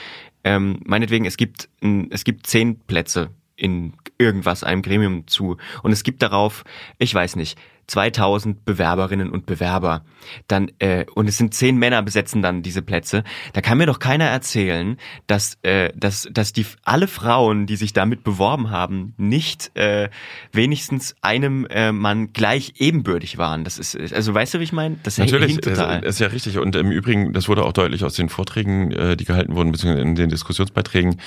ähm, meinetwegen, es gibt, es gibt zehn Plätze in irgendwas, einem Gremium zu. Und es gibt darauf, ich weiß nicht, 2000 Bewerberinnen und Bewerber. Dann äh, und es sind zehn Männer besetzen dann diese Plätze. Da kann mir doch keiner erzählen, dass äh, dass dass die alle Frauen, die sich damit beworben haben, nicht äh, wenigstens einem äh, Mann gleich ebenbürtig waren. Das ist also weißt du, wie ich meine? Das Natürlich, total. ist ja richtig. Und im Übrigen, das wurde auch deutlich aus den Vorträgen, äh, die gehalten wurden, beziehungsweise in den Diskussionsbeiträgen.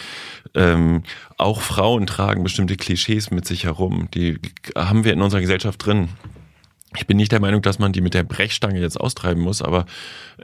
Ähm, auch Frauen tragen bestimmte Klischees mit sich herum. Die haben wir in unserer Gesellschaft drin. Ich bin nicht der Meinung, dass man die mit der Brechstange jetzt austreiben muss, aber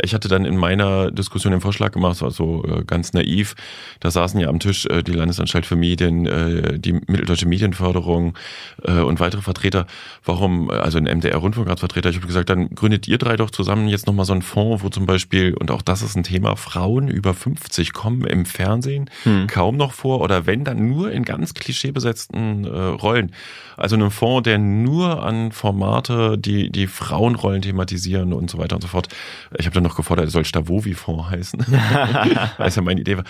ich hatte dann in meiner Diskussion den Vorschlag gemacht, also ganz naiv, da saßen ja am Tisch äh, die Landesanstalt für Medien, äh, die Mitteldeutsche Medienförderung und weitere Vertreter. Warum, also ein MDR-Rundfunkratsvertreter, ich habe gesagt, dann gründet ihr drei doch zusammen jetzt nochmal so einen Fonds, wo zum Beispiel, und auch das ist ein Thema, Frauen über 50 kommen im Fernsehen hm. kaum noch vor oder wenn, dann nur in ganz klischeebesetzten äh, Rollen. Also einen Fonds, der nur an Formate die, die Frauenrollen thematisieren und so weiter und so fort. Ich habe dann noch gefordert, er soll Stavovi-Fonds heißen. Weiß ja meine Idee war.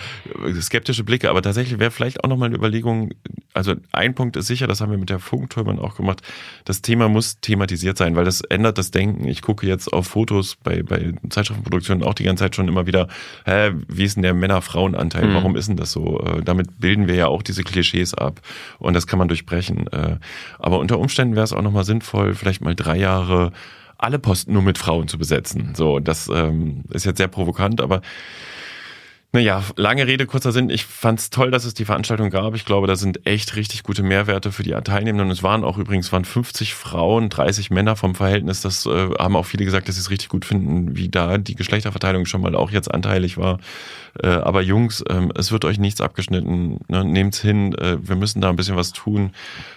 Skeptische Blicke, aber tatsächlich wäre vielleicht auch nochmal eine Überlegung, also ein Punkt ist sicher, das haben wir mit der Funktürmen auch gemacht, das Thema muss thematisiert sein, weil das ändert das Denken. Ich gucke jetzt auf Fotos bei, bei Zeitschriftenproduktionen auch die ganze Zeit schon immer wieder, hä, wie ist denn der Männer-Frauen-Anteil? Mhm. Warum ist denn das so? Äh, damit bilden wir ja auch diese Klischees ab und das kann man durchbrechen. Äh, aber unter Umständen wäre es auch nochmal sinnvoll, vielleicht mal drei Jahre alle Posten nur mit Frauen zu besetzen. So, das ähm, ist jetzt sehr provokant, aber naja, lange Rede, kurzer Sinn. Ich fand es toll, dass es die Veranstaltung gab. Ich glaube, da sind echt richtig gute Mehrwerte für die Teilnehmenden. Und es waren auch übrigens waren 50 Frauen, 30 Männer vom Verhältnis. Das äh, haben auch viele gesagt, dass sie es richtig gut finden, wie da die Geschlechterverteilung schon mal auch jetzt anteilig war. Äh, aber Jungs, ähm, es wird euch nichts abgeschnitten. Ne? Nehmt's hin. Äh, wir müssen da ein bisschen was tun,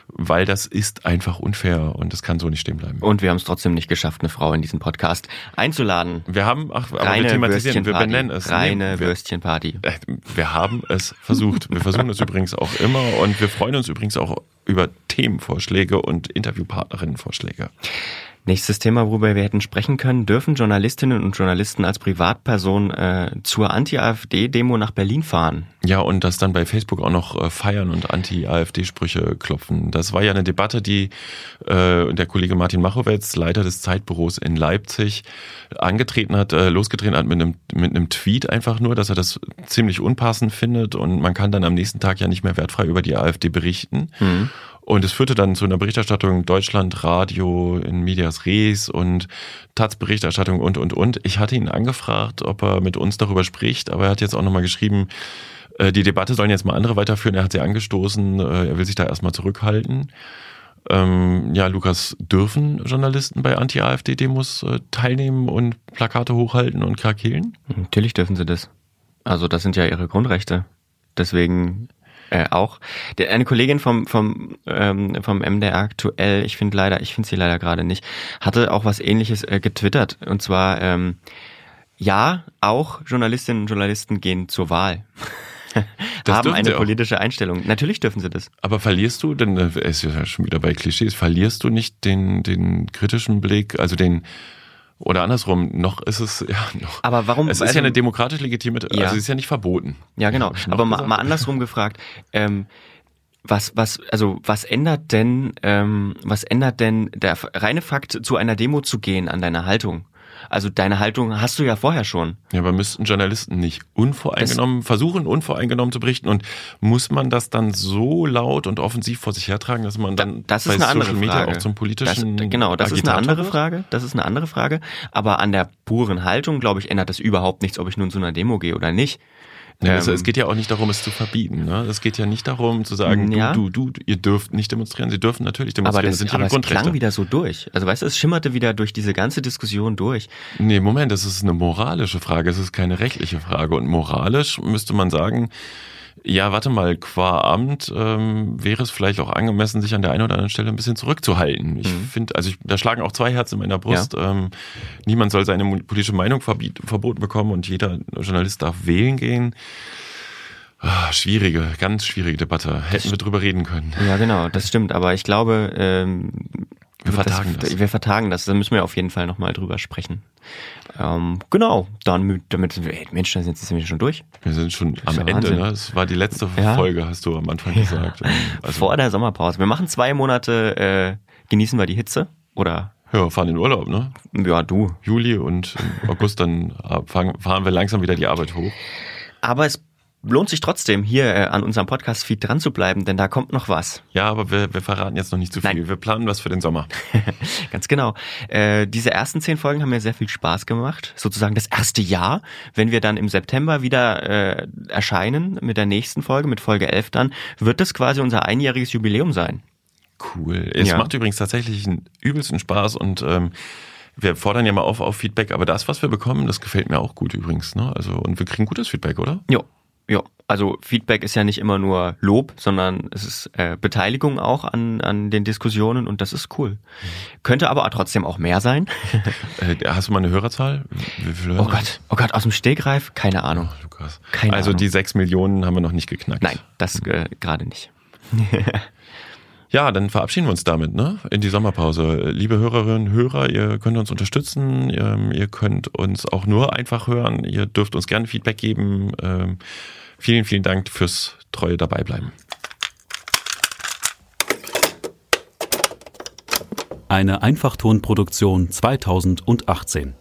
weil das ist einfach unfair und das kann so nicht stehen bleiben. Und wir haben es trotzdem nicht geschafft, eine Frau in diesen Podcast einzuladen. Wir haben, ach, aber Reine wir thematisieren, wir benennen es. Reine Würstchen Party. Äh, wir haben es versucht. Wir versuchen es übrigens auch immer und wir freuen uns übrigens auch über Themenvorschläge und Interviewpartnerinnenvorschläge. Nächstes Thema, worüber wir hätten sprechen können, dürfen Journalistinnen und Journalisten als Privatperson äh, zur Anti-AfD-Demo nach Berlin fahren? Ja, und das dann bei Facebook auch noch äh, feiern und Anti-AfD-Sprüche klopfen. Das war ja eine Debatte, die äh, der Kollege Martin Machowetz, Leiter des Zeitbüros in Leipzig, angetreten hat, äh, losgetreten hat mit einem, mit einem Tweet einfach nur, dass er das ziemlich unpassend findet und man kann dann am nächsten Tag ja nicht mehr wertfrei über die AfD berichten. Mhm. Und es führte dann zu einer Berichterstattung Deutschland, Radio, in Medias Res und Taz-Berichterstattung und, und, und. Ich hatte ihn angefragt, ob er mit uns darüber spricht, aber er hat jetzt auch nochmal geschrieben, äh, die Debatte sollen jetzt mal andere weiterführen. Er hat sie angestoßen, äh, er will sich da erstmal zurückhalten. Ähm, ja, Lukas, dürfen Journalisten bei Anti-AfD-Demos äh, teilnehmen und Plakate hochhalten und krakeelen? Natürlich dürfen sie das. Also das sind ja ihre Grundrechte. Deswegen äh, auch. Der, eine Kollegin vom vom ähm, vom MDR aktuell, ich finde leider, ich finde sie leider gerade nicht, hatte auch was Ähnliches äh, getwittert und zwar ähm, ja, auch Journalistinnen und Journalisten gehen zur Wahl. Das haben eine politische Einstellung. Natürlich dürfen sie das. Aber verlierst du, denn äh, es ist ja schon wieder bei Klischees, verlierst du nicht den, den kritischen Blick, also den, oder andersrum, noch ist es, ja, noch. Aber warum? Es ist also- ja eine demokratisch legitime, also Ja. es ist ja nicht verboten. Ja, genau. Aber mal, mal andersrum gefragt. Ähm, was, was, also was ändert denn, ähm, was ändert denn der reine Fakt, zu einer Demo zu gehen an deiner Haltung? Also deine Haltung hast du ja vorher schon. Ja, aber müssten Journalisten nicht unvoreingenommen versuchen, unvoreingenommen zu berichten und muss man das dann so laut und offensiv vor sich hertragen, dass man dann Das ist eine andere Social Media Frage. auch zum politischen das, genau, das ist eine Agitator andere wird? Frage. Das ist eine andere Frage. Aber an der puren Haltung, glaube ich, ändert das überhaupt nichts, ob ich nun zu einer Demo gehe oder nicht. Ja, es, Ähm, es geht ja auch nicht darum, es zu verbieten. Ne? Es geht ja nicht darum zu sagen, Ja. du, du, du, ihr dürft nicht demonstrieren. Sie dürfen natürlich aber demonstrieren. das, das sind aber ihre Grundrechte. klang wieder so durch. Also weißt du, es schimmerte wieder durch diese ganze Diskussion durch. Nee, Moment, das ist eine moralische Frage, es ist keine rechtliche Frage. Und moralisch müsste man sagen, ja, warte mal, qua Amt ähm, wäre es vielleicht auch angemessen, sich an der einen oder anderen Stelle ein bisschen zurückzuhalten. Ich Mhm. finde, also ich, da schlagen auch zwei Herzen in meiner Brust. Ähm, niemand soll seine politische Meinung verbiet, verboten bekommen und jeder Journalist darf wählen gehen. Ah, schwierige, ganz schwierige Debatte. Hätten wir drüber reden können. Ja, genau, das stimmt. Aber ich glaube, ähm, Wir vertagen das. Wir vertagen das. Da müssen wir auf jeden Fall nochmal drüber sprechen. Ähm, genau, dann mit- damit sind wir, ey, Mensch, da sind wir schon durch. Wir sind schon am ja Ende. Wahnsinn. Ne? Das war die letzte Ja. Folge, hast du am Anfang gesagt. Ähm, Also, Vor der Sommerpause. Wir machen zwei Monate, äh, genießen wir die Hitze. Oder, ja, fahren in Urlaub, ne? ja, du. Juli und August dann äh, fahren, fahren wir langsam wieder die Arbeit hoch. Aber es lohnt sich trotzdem, hier äh, an unserem Podcast-Feed dran zu bleiben, denn da kommt noch was. Ja, aber wir, wir verraten jetzt noch nicht zu viel. Nein. Wir planen was für den Sommer. Ganz genau. Äh, diese ersten zehn Folgen haben mir sehr viel Spaß gemacht. Sozusagen das erste Jahr. Wenn wir dann im September wieder äh, erscheinen mit der nächsten Folge, mit Folge 11 dann, wird das quasi unser einjähriges Jubiläum sein. Cool. Es Ja. macht übrigens tatsächlich einen übelsten Spaß und ähm, wir fordern ja mal auf auf Feedback, aber das, was wir bekommen, das gefällt mir auch gut übrigens. Ne? Also und wir kriegen gutes Feedback, oder? Jo. Jo, also Feedback ist ja nicht immer nur Lob, sondern es ist äh, Beteiligung auch an, an den Diskussionen und das ist cool. Könnte aber trotzdem auch mehr sein. Äh, hast du mal eine Hörerzahl? Viele Oh Hörer? Gott, oh Gott, aus dem Stegreif? Keine Ahnung. Lukas. Keine also Ahnung. die sechs Millionen haben wir noch nicht geknackt. Nein, das äh, gerade nicht. Ja, dann verabschieden wir uns damit, ne? In die Sommerpause. Liebe Hörerinnen, Hörer, ihr könnt uns unterstützen, ähm, ihr könnt uns auch nur einfach hören, ihr dürft uns gerne Feedback geben. Ähm, vielen, vielen Dank fürs treue Dabeibleiben. Eine Einfachtonproduktion 2018.